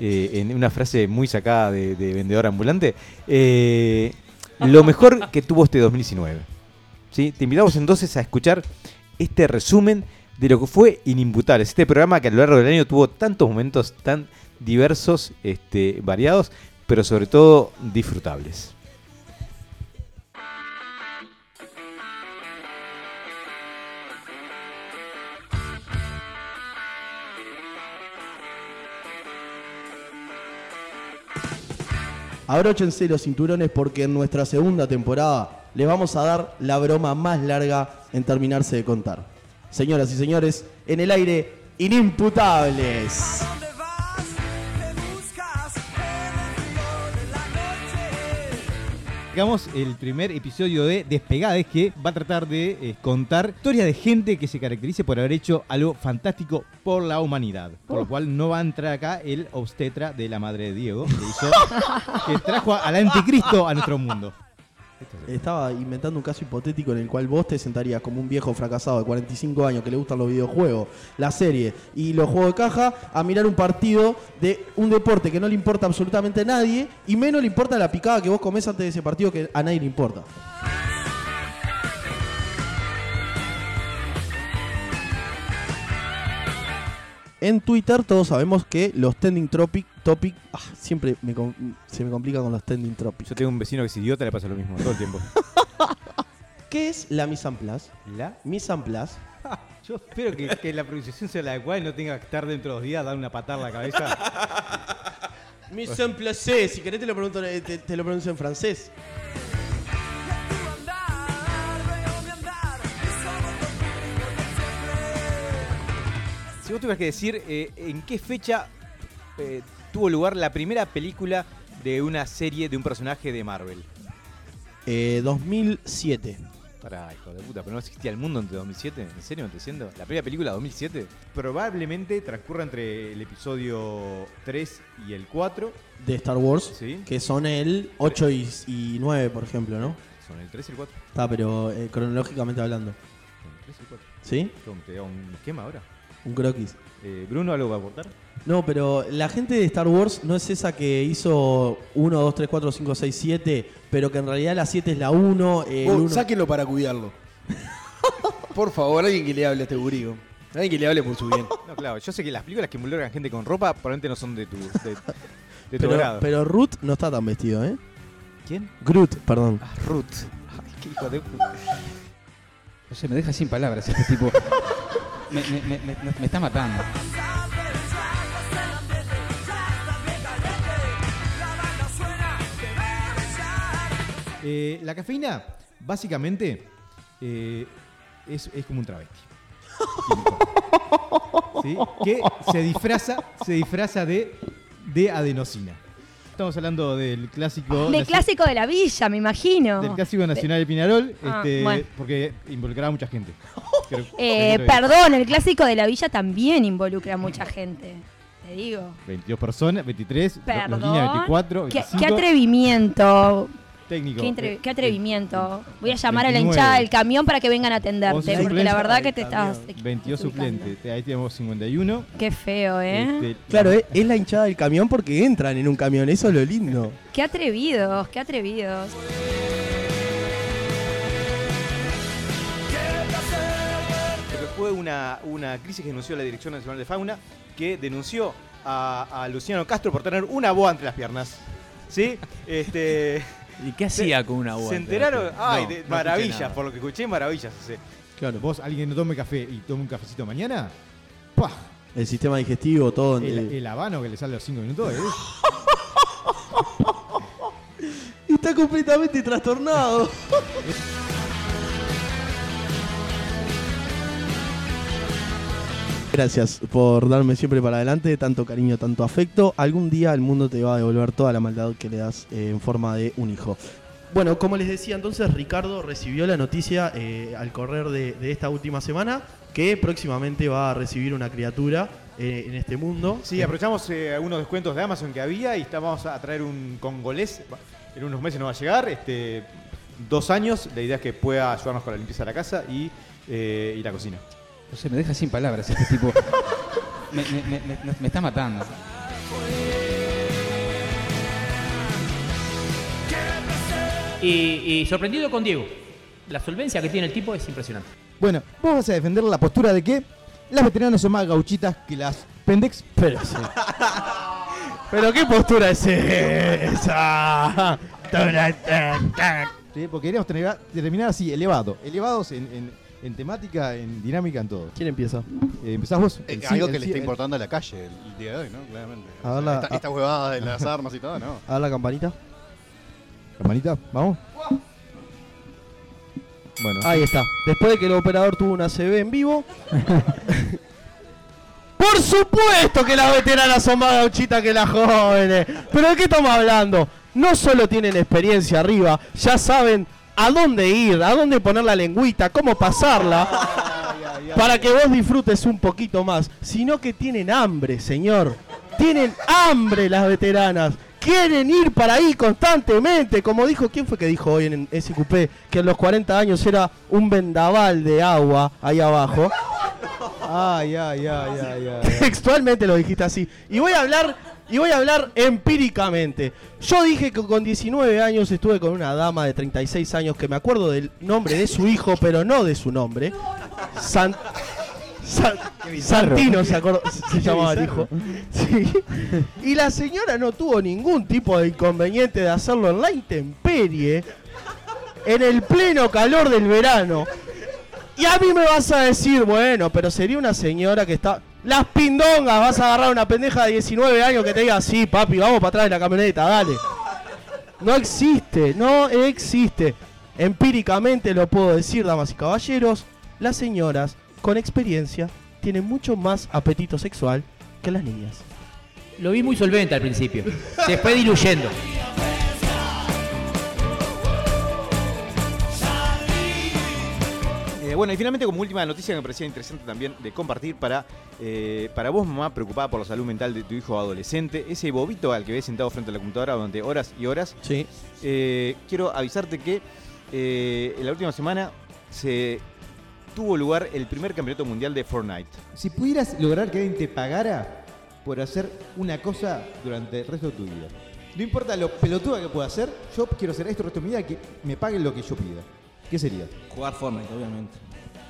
eh, en una frase muy sacada de, de vendedor ambulante, eh, lo mejor que tuvo este 2019. ¿sí? Te invitamos entonces a escuchar este resumen de lo que fue Inimputables, este programa que a lo largo del año tuvo tantos momentos tan diversos, este, variados, pero sobre todo disfrutables. Abróchense los cinturones porque en nuestra segunda temporada les vamos a dar la broma más larga en terminarse de contar. Señoras y señores, en el aire, inimputables. Llegamos el primer episodio de Despegades que va a tratar de eh, contar historias de gente que se caracterice por haber hecho algo fantástico por la humanidad. Por lo cual no va a entrar acá el obstetra de la madre de Diego, que, hizo- que trajo al anticristo a nuestro mundo. Estaba inventando un caso hipotético en el cual vos te sentarías como un viejo fracasado de 45 años que le gustan los videojuegos, la serie y los juegos de caja a mirar un partido de un deporte que no le importa absolutamente a nadie y menos le importa la picada que vos comés antes de ese partido que a nadie le importa. En Twitter todos sabemos que los trending topic, topic ah, siempre me com- se me complica con los trending topics. Yo tengo un vecino que es idiota, le pasa lo mismo todo el tiempo. [laughs] ¿Qué es la mise en place? ¿La? Mise en place. [laughs] Yo espero que, que la pronunciación sea la adecuada y no tenga que estar dentro de dos días, dar una patada en la cabeza. [laughs] Mise en place, si querés te lo, pregunto, eh, te, te lo pronuncio en francés. Si vos tuvieras que decir eh, en qué fecha eh, tuvo lugar la primera película de una serie de un personaje de Marvel. Eh, 2007. Pará, hijo de puta, pero no existía el mundo entre 2007. ¿En serio me estoy diciendo? ¿La primera película 2007? Probablemente transcurra entre el episodio 3 y el 4. De Star Wars, Sí. que son el 8 y, y 9, por ejemplo, ¿no? Son el 3 y el 4. Está, pero eh, cronológicamente hablando. Son el 3 y el 4. ¿Sí? ¿Cómo te da un esquema ahora? Un croquis. Eh, Bruno, ¿algo va a aportar? No, pero la gente de Star Wars no es esa que hizo 1, 2, 3, 4, 5, 6, 7, pero que en realidad la 7 es la 1. eh, el uno- sáquenlo para cuidarlo. [laughs] Por favor, alguien que le hable a este gurío. Alguien que le hable por su bien. No, claro, yo sé que las películas que involucran gente con ropa probablemente no son de tu, de, de tu pero, grado. pero Ruth no está tan vestido, ¿eh? ¿Quién? Groot, perdón. Ah, Ruth. Ay, qué hijo de puta. No sé, me deja sin palabras este tipo. [laughs] Me, me- me- me- me está matando. Eh, la cafeína, básicamente, eh, es, es como un travesti. [laughs] ¿Sí? Que se disfraza, se disfraza de, de adenosina. Estamos hablando del clásico. Del clásico de la villa, me imagino. Del clásico nacional de Pinarol, Ah, este, bueno. porque involucraba a mucha gente. [laughs] Eh, perdón, el clásico de la villa también involucra a mucha gente. Te digo. 22 personas, 23, lo- los Perdón. niños 24, ¿Qué, 25. qué atrevimiento. técnico. Qué, Eh, qué atrevimiento. Voy a llamar a la 29. hinchada del camión para que vengan a 11 atenderte. Porque la verdad que te estás. 22 desubicando. suplentes. Ahí tenemos 51. Qué feo, ¿eh? Este, Claro, es, es la hinchada del camión porque entran en un camión, eso es lo lindo. Qué atrevidos, qué atrevidos. Fue una, una crisis que denunció la Dirección Nacional de Fauna, que denunció a, a Luciano Castro por tener una boa entre las piernas. ¿Sí? Este, ¿Y qué hacía con una boa? ¿Se enteraron? Ay, No, de- no escuché maravillas, por lo que escuché, maravillas. sí. Claro. Vos, alguien no tome café y tome un cafecito mañana, ¡pah! El sistema digestivo, todo. El, eh, el habano que le sale a los 5 minutos. ¿eh? [laughs] Está completamente trastornado. [laughs] Gracias por darme siempre para adelante, tanto cariño, tanto afecto. Algún día el mundo te va a devolver toda la maldad que le das eh, en forma de un hijo. Bueno, como les decía entonces, Ricardo recibió la noticia eh, al correr de, de esta última semana que próximamente va a recibir una criatura eh, en este mundo. Sí, aprovechamos algunos descuentos de Amazon que había y estamos a traer un congolés. En unos meses nos va a llegar. Este, dos años. La idea es que pueda ayudarnos con la limpieza de la casa y, y la cocina. No sé, me deja sin palabras este tipo. me, me- me- me- me está matando. Y, y sorprendido con Diego. La solvencia que tiene el tipo es impresionante. Bueno, vos vas a defender la postura de que las veteranas son más gauchitas que las pendex. Pero sí. [laughs] Pero qué postura es esa. Sí, porque queríamos terminar así, elevado. Elevados en, en- en temática, en dinámica, en todo. ¿Quién empieza? Eh, ¿Empezás vos? Eh, El sí, algo el que le sí, está el- importando a la calle el, el día de hoy, ¿no? Claramente. A ver la- esta, esta huevada de las armas y todo, ¿no? [laughs] A ver la campanita. Hermanita, vamos. Bueno. Ahí está. Después de que el operador tuvo una CB en vivo. [laughs] Por supuesto que las veteranas son más gauchitas que las jóvenes. Pero ¿de qué estamos hablando? No solo tienen experiencia arriba, ya saben a dónde ir, a dónde poner la lengüita, cómo pasarla. [laughs] para que vos disfrutes un poquito más, sino que tienen hambre, señor. Tienen hambre las veteranas. Quieren ir para ahí constantemente. Como dijo, ¿quién fue que dijo hoy en SQP que en los 40 años era un vendaval de agua ahí abajo? [laughs] Ay, ay, ay, ay, ay. [laughs] Textualmente lo dijiste así. Y voy a hablar y voy a hablar empíricamente. Yo dije que con 19 años estuve con una dama de 36 años que me acuerdo del nombre de su hijo, pero no de su nombre. San-. Santino se, acordó- se Qué llamaba el hijo. Sí. Y la señora no tuvo ningún tipo de inconveniente de hacerlo en la intemperie, en el pleno calor del verano. Y a mí me vas a decir, bueno, pero sería una señora que está. Las pindongas, vas a agarrar una pendeja de 19 años que te diga, sí, papi, vamos para atrás de la camioneta, dale. No existe, no existe. Empíricamente lo puedo decir, damas y caballeros, las señoras con experiencia tienen mucho más apetito sexual que las niñas. Lo vi muy solvente al principio. Se fue diluyendo. Bueno, y finalmente como última noticia que me parecía interesante también de compartir para, eh, para vos, mamá, preocupada por la salud mental de tu hijo adolescente, ese bobito al que ves sentado frente a la computadora durante horas y horas, Sí. eh, quiero avisarte que eh, en la última semana se tuvo lugar el primer campeonato mundial de Fortnite. Si pudieras lograr que alguien te pagara por hacer una cosa durante el resto de tu vida, no importa lo pelotuda que pueda hacer, yo quiero hacer esto el resto de mi vida que me paguen lo que yo pida. ¿Qué sería? Jugar Fortnite, obviamente.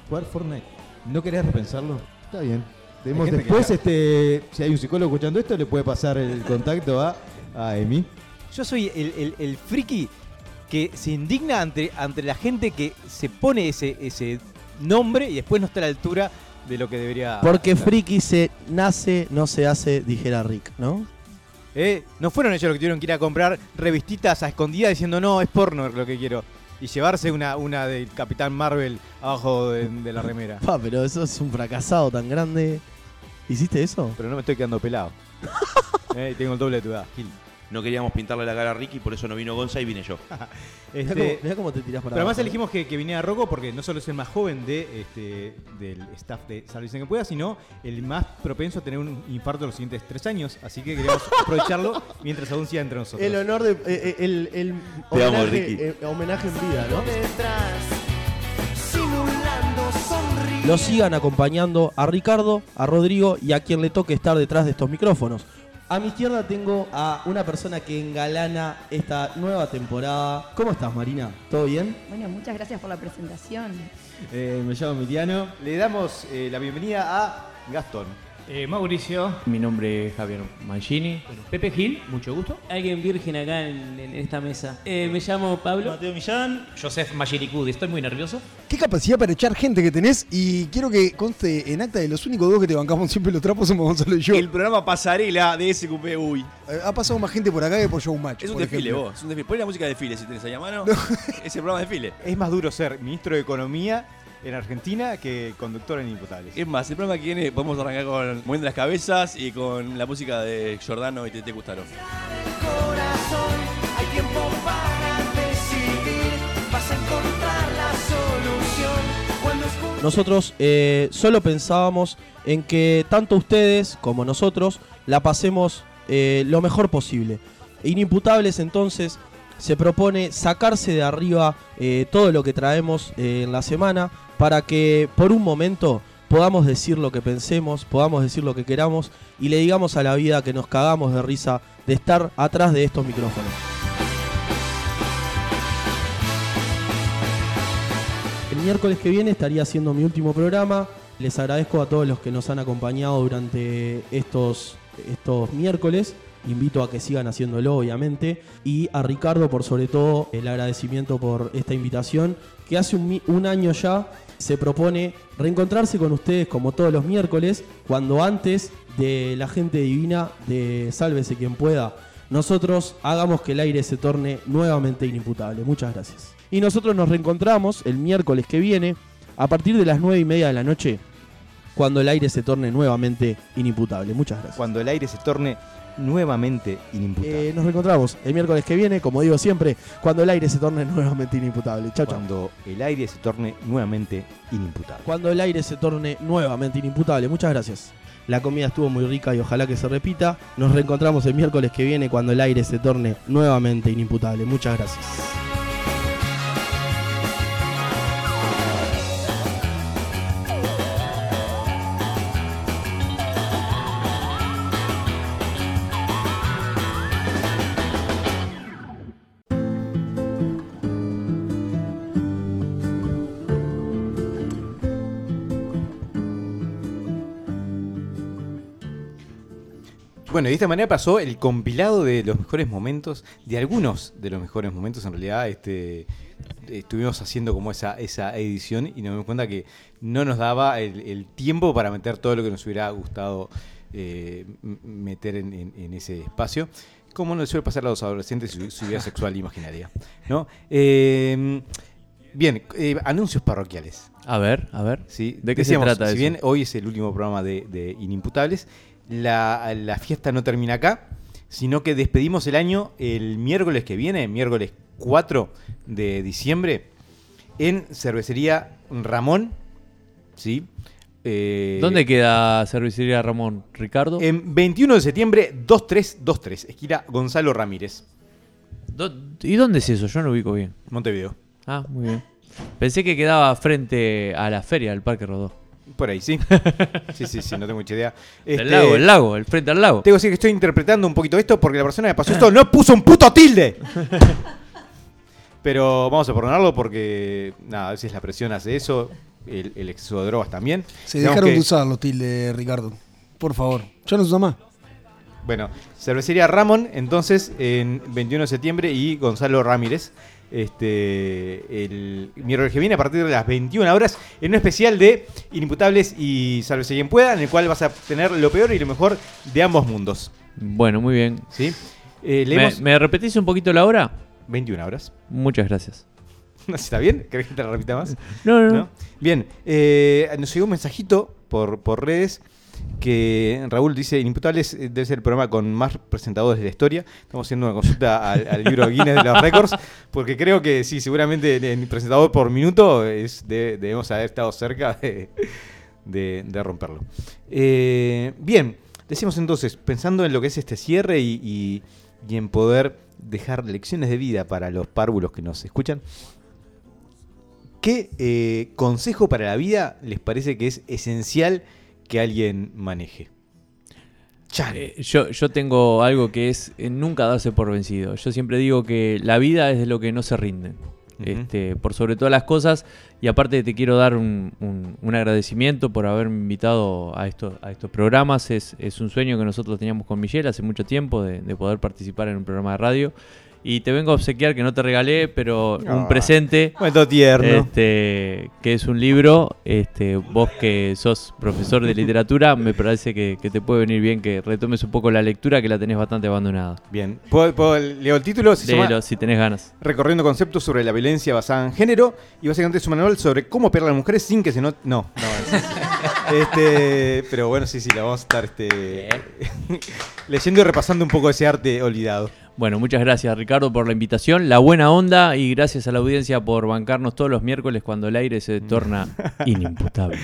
¿Jugar Fortnite? ¿No querés repensarlo? Está bien. Tenemos que después, este, si hay un psicólogo escuchando esto, le puede pasar el contacto a, a Emi. Yo soy el, el- el friki que se indigna ante, ante la gente que se pone ese, ese nombre y después no está a la altura de lo que debería. Porque estar. friki se nace, no se hace, dijera Rick, ¿no? Eh, No fueron ellos los que tuvieron que ir a comprar revistitas a escondidas diciendo no, es porno lo que quiero. Y llevarse una, una del Capitán Marvel abajo de, de la remera. [laughs] Pa, pero eso es un fracasado tan grande. ¿Hiciste eso? Pero no me estoy quedando pelado. [laughs] Eh, tengo el doble de tu edad, Gil. No queríamos pintarle la cara a Ricky, por eso no vino Gonza y vine yo. [laughs] Mirá Este, cómo- mirá cómo te tirás para Pero además elegimos que, que viniera Rocco porque no solo es el más joven de, este, del staff de Salvación que pueda, sino el más propenso a tener un infarto en los siguientes tres años. Así que queríamos [laughs] aprovecharlo mientras aún siga entre nosotros. El honor de. eh, eh, el el Te amo, homenaje, Ricky. eh, homenaje en vida, ¿no? Lo sigan acompañando a Ricardo, a Rodrigo y a quien le toque estar detrás de estos micrófonos. A mi izquierda tengo a una persona que engalana esta nueva temporada. ¿Cómo estás, Marina? ¿Todo bien? Bueno, muchas gracias por la presentación. Eh, me llamo Emiliano. Le damos eh, la bienvenida a Gastón. Eh, Mauricio. Mi nombre es Javier Mancini. Pepe Gil, mucho gusto. Alguien virgen acá en, en esta mesa. Eh, me llamo Pablo. Mateo Millán. Joseph Magiricudi, estoy muy nervioso. Qué capacidad para echar gente que tenés y quiero que conste en acta de los únicos dos que te bancamos siempre los trapos somos Gonzalo y yo. El programa Pasarela de SQP, uy. Eh, Ha pasado más gente por acá que por Showmatch. Es un por desfile, ejemplo. vos. Es un desfile. Poné la música de desfile si tenés ahí a mano. Es el programa de desfile. Es más duro ser ministro de Economía en Argentina que conductor en Imputables. Es más, el programa que viene podemos arrancar con Moviendo las Cabezas y con la música de Giordano y Tete Gustaro. corazón hay tiempo para decidir vas a encontrar la solución cuando escuches Nosotros eh, solo pensábamos en que tanto ustedes como nosotros la pasemos eh, lo mejor posible. Inimputables entonces se propone sacarse de arriba eh, todo lo que traemos eh, en la semana para que por un momento podamos decir lo que pensemos, podamos decir lo que queramos y le digamos a la vida que nos cagamos de risa de estar atrás de estos micrófonos. El miércoles que viene estaría haciendo mi último programa. Les agradezco a todos los que nos han acompañado durante estos, estos miércoles. Invito a que sigan haciéndolo, obviamente. Y a Ricardo, por sobre todo, el agradecimiento por esta invitación. Que hace un, un año ya se propone reencontrarse con ustedes como todos los miércoles. Cuando antes de la gente divina de Sálvese quien pueda, nosotros hagamos que el aire se torne nuevamente inimputable. Muchas gracias. Y nosotros nos reencontramos el miércoles que viene a partir de las 9 y media de la noche cuando el aire se torne nuevamente inimputable. Muchas gracias. Cuando el aire se torne nuevamente inimputable. Eh, nos reencontramos el miércoles que viene, como digo siempre, cuando el aire se torne [laughs] nuevamente inimputable. Chao, chao. Cuando el aire se torne nuevamente inimputable. Cuando el aire se torne nuevamente inimputable. Muchas gracias. La comida estuvo muy rica y ojalá que se repita. Nos reencontramos el miércoles que viene cuando el aire se torne nuevamente inimputable. Muchas gracias. Bueno, y de esta manera pasó el compilado de los mejores momentos, de algunos de los mejores momentos en realidad. Este, estuvimos haciendo como esa, esa edición y nos dimos cuenta que no nos daba el, el tiempo para meter todo lo que nos hubiera gustado eh, meter en, en- en ese espacio. Como nos suele pasar a los adolescentes su, su vida sexual [laughs] imaginaria. ¿no? Eh, bien, eh, anuncios parroquiales. A ver, a ver. Sí, ¿De qué decíamos, se trata si eso? bien hoy es el último programa de, de Inimputables, la, la fiesta no termina acá, sino que despedimos el año el miércoles que viene, miércoles 4 de diciembre, en Cervecería Ramón. ¿sí? Eh, ¿Dónde queda Cervecería Ramón? ¿Ricardo? En 21 de septiembre, 2323, esquina Gonzalo Ramírez. ¿Y dónde es eso? Yo no lo ubico bien. Montevideo. Ah, muy bien. Pensé que quedaba frente a la feria del Parque Rodó. Por ahí, sí. Sí, sí, sí, no tengo mucha idea. [laughs] El Este, lago, el lago, el frente al lago. Tengo que decir que estoy interpretando un poquito esto porque la persona que pasó esto no puso un puto tilde. Pero vamos a perdonarlo porque, nada, a veces la presión hace eso, el, el exceso de drogas también. Se Digamos dejaron que- de usar los tildes, Ricardo. Por favor. Ya no se usa más. Bueno, cervecería Ramón, entonces, en 21 de septiembre y Gonzalo Ramírez, este, el miércoles que viene a partir de las 21 horas, en un especial de Inimputables y Sálvese quien pueda, en el cual vas a tener lo peor y lo mejor de ambos mundos. Bueno, muy bien. ¿Sí? Eh, ¿Me, repetís un poquito la hora? 21 horas. Muchas gracias. [laughs] ¿Está bien? ¿Querés que te la repita más? No, no, no. Bien, eh, nos llegó un mensajito por, por redes que Raúl dice, Inimputables eh, debe ser el programa con más presentadores de la historia. Estamos haciendo una consulta al, libro Guinness de los récords, porque creo que sí, seguramente el presentador por minuto debemos haber estado cerca de, romperlo. Eh, bien, decimos entonces, pensando en lo que es este cierre y en poder dejar lecciones de vida para los párvulos que nos escuchan, ¿Qué eh, consejo para la vida les parece que es esencial que alguien maneje? Eh, yo, yo tengo algo que es eh, nunca darse por vencido. Yo siempre digo que la vida es de lo que no se rinden. este, por sobre todas las cosas. Y aparte te quiero dar un, un- un agradecimiento por haberme invitado a, esto, a estos programas. Es, es un sueño que nosotros teníamos con Michelle hace mucho tiempo de, de poder participar en un programa de radio. Y te vengo a obsequiar que no te regalé, pero un Ah, presente. cuento tierno. Este, que es un libro. Este, vos que sos profesor de literatura, me parece que, que te puede venir bien que retomes un poco la lectura que la tenés bastante abandonada. Bien. ¿Puedo, puedo- leo el título? Se llama Léelo si tenés ganas. Recorriendo conceptos sobre la violencia basada en género. Y básicamente es un manual sobre cómo operar a las mujeres sin que se note. No, no. es- [laughs] este, pero bueno, sí, sí, la vamos a estar este, [laughs] leyendo y repasando un poco ese arte olvidado. Bueno, muchas gracias Ricardo por la invitación, la buena onda y gracias a la audiencia por bancarnos todos los miércoles cuando el aire se [laughs] torna inimputable.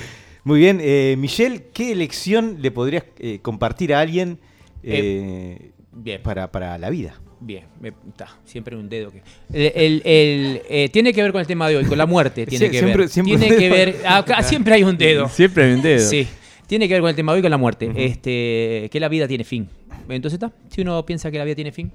Muy bien, eh, Michelle, ¿qué elección le podrías eh, compartir a alguien eh, bien. Para, para la vida? Bien, me- está, siempre un dedo que. El, el- el, eh, tiene que ver con el tema de hoy, con la muerte. [laughs] Tiene que siempre- ver. siempre tiene que ver. Acá [laughs] siempre hay un dedo. Siempre hay un dedo. Sí. Tiene que ver con el tema de hoy, con la muerte. Este, que la vida tiene fin. Entonces está. Si uno piensa que la vida tiene fin.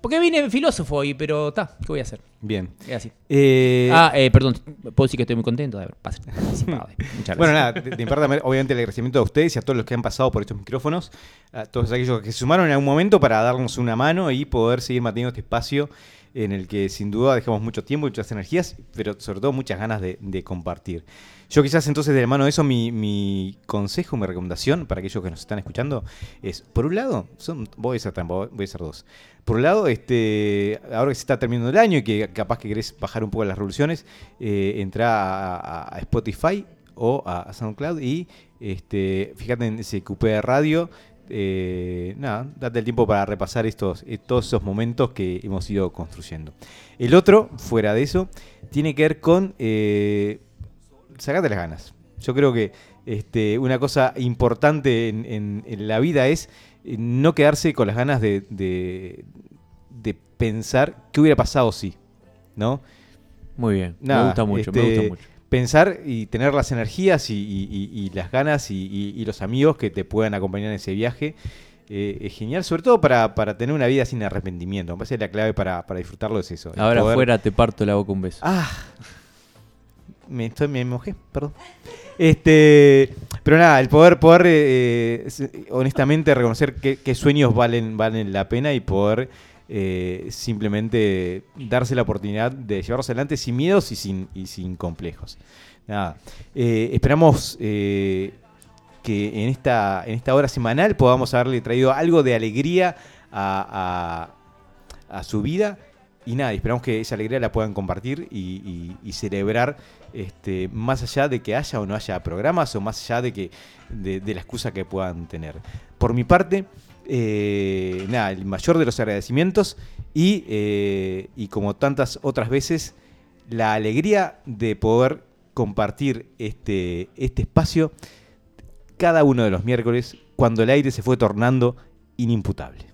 Porque vine filósofo hoy, pero está. ¿Qué voy a hacer? Bien. Es así. Eh, ah, eh, perdón. Puedo decir que estoy muy contento de haber participado. [laughs] Muchas gracias. Bueno, nada, de, de mi parte, obviamente el agradecimiento a ustedes y a todos los que han pasado por estos micrófonos, a todos aquellos que se sumaron en algún momento para darnos una mano y poder seguir manteniendo este espacio en el que sin duda dejamos mucho tiempo y muchas energías, pero sobre todo muchas ganas de, de compartir. Yo quizás entonces de la mano de eso mi, mi consejo, mi recomendación para aquellos que nos están escuchando es, por un lado, voy a hacer trampa, voy a hacer dos. Por un lado, este, ahora que se está terminando el año y que capaz que querés bajar un poco las revoluciones, eh, entra a, Spotify o a SoundCloud y este, fíjate en ese cupé de radio. eh, nada, date el tiempo para repasar estos, eh, todos esos momentos que hemos ido construyendo. El otro, fuera de eso, tiene que ver con eh, sacate las ganas. Yo creo que este, una cosa importante en, en- en la vida es eh, no quedarse con las ganas de, de- de pensar qué hubiera pasado si, ¿no? Muy bien, me gusta mucho, me gusta mucho. Pensar y tener las energías y, y- y- y las ganas y, los amigos que te puedan acompañar en ese viaje eh, es genial, sobre todo para, para tener una vida sin arrepentimiento. Me parece que la clave para, para disfrutarlo es eso. Ahora poder- afuera te parto la boca un beso. Ah, me, me mojé, perdón. Este, pero nada, el poder, poder eh, honestamente reconocer qué, sueños valen, valen la pena y poder eh, simplemente darse la oportunidad de llevarlos adelante sin miedos y sin, y sin complejos. Nada, eh, esperamos que en esta, en esta hora semanal podamos haberle traído algo de alegría a, a- su vida. Y nada, esperamos que esa alegría la puedan compartir y celebrar este, más allá de que haya o no haya programas o más allá de, que, de, la excusa que puedan tener. Por mi parte, eh, nada, el mayor de los agradecimientos y, eh, y como tantas otras veces, la alegría de poder compartir este, este espacio cada uno de los miércoles cuando el aire se fue tornando inimputable.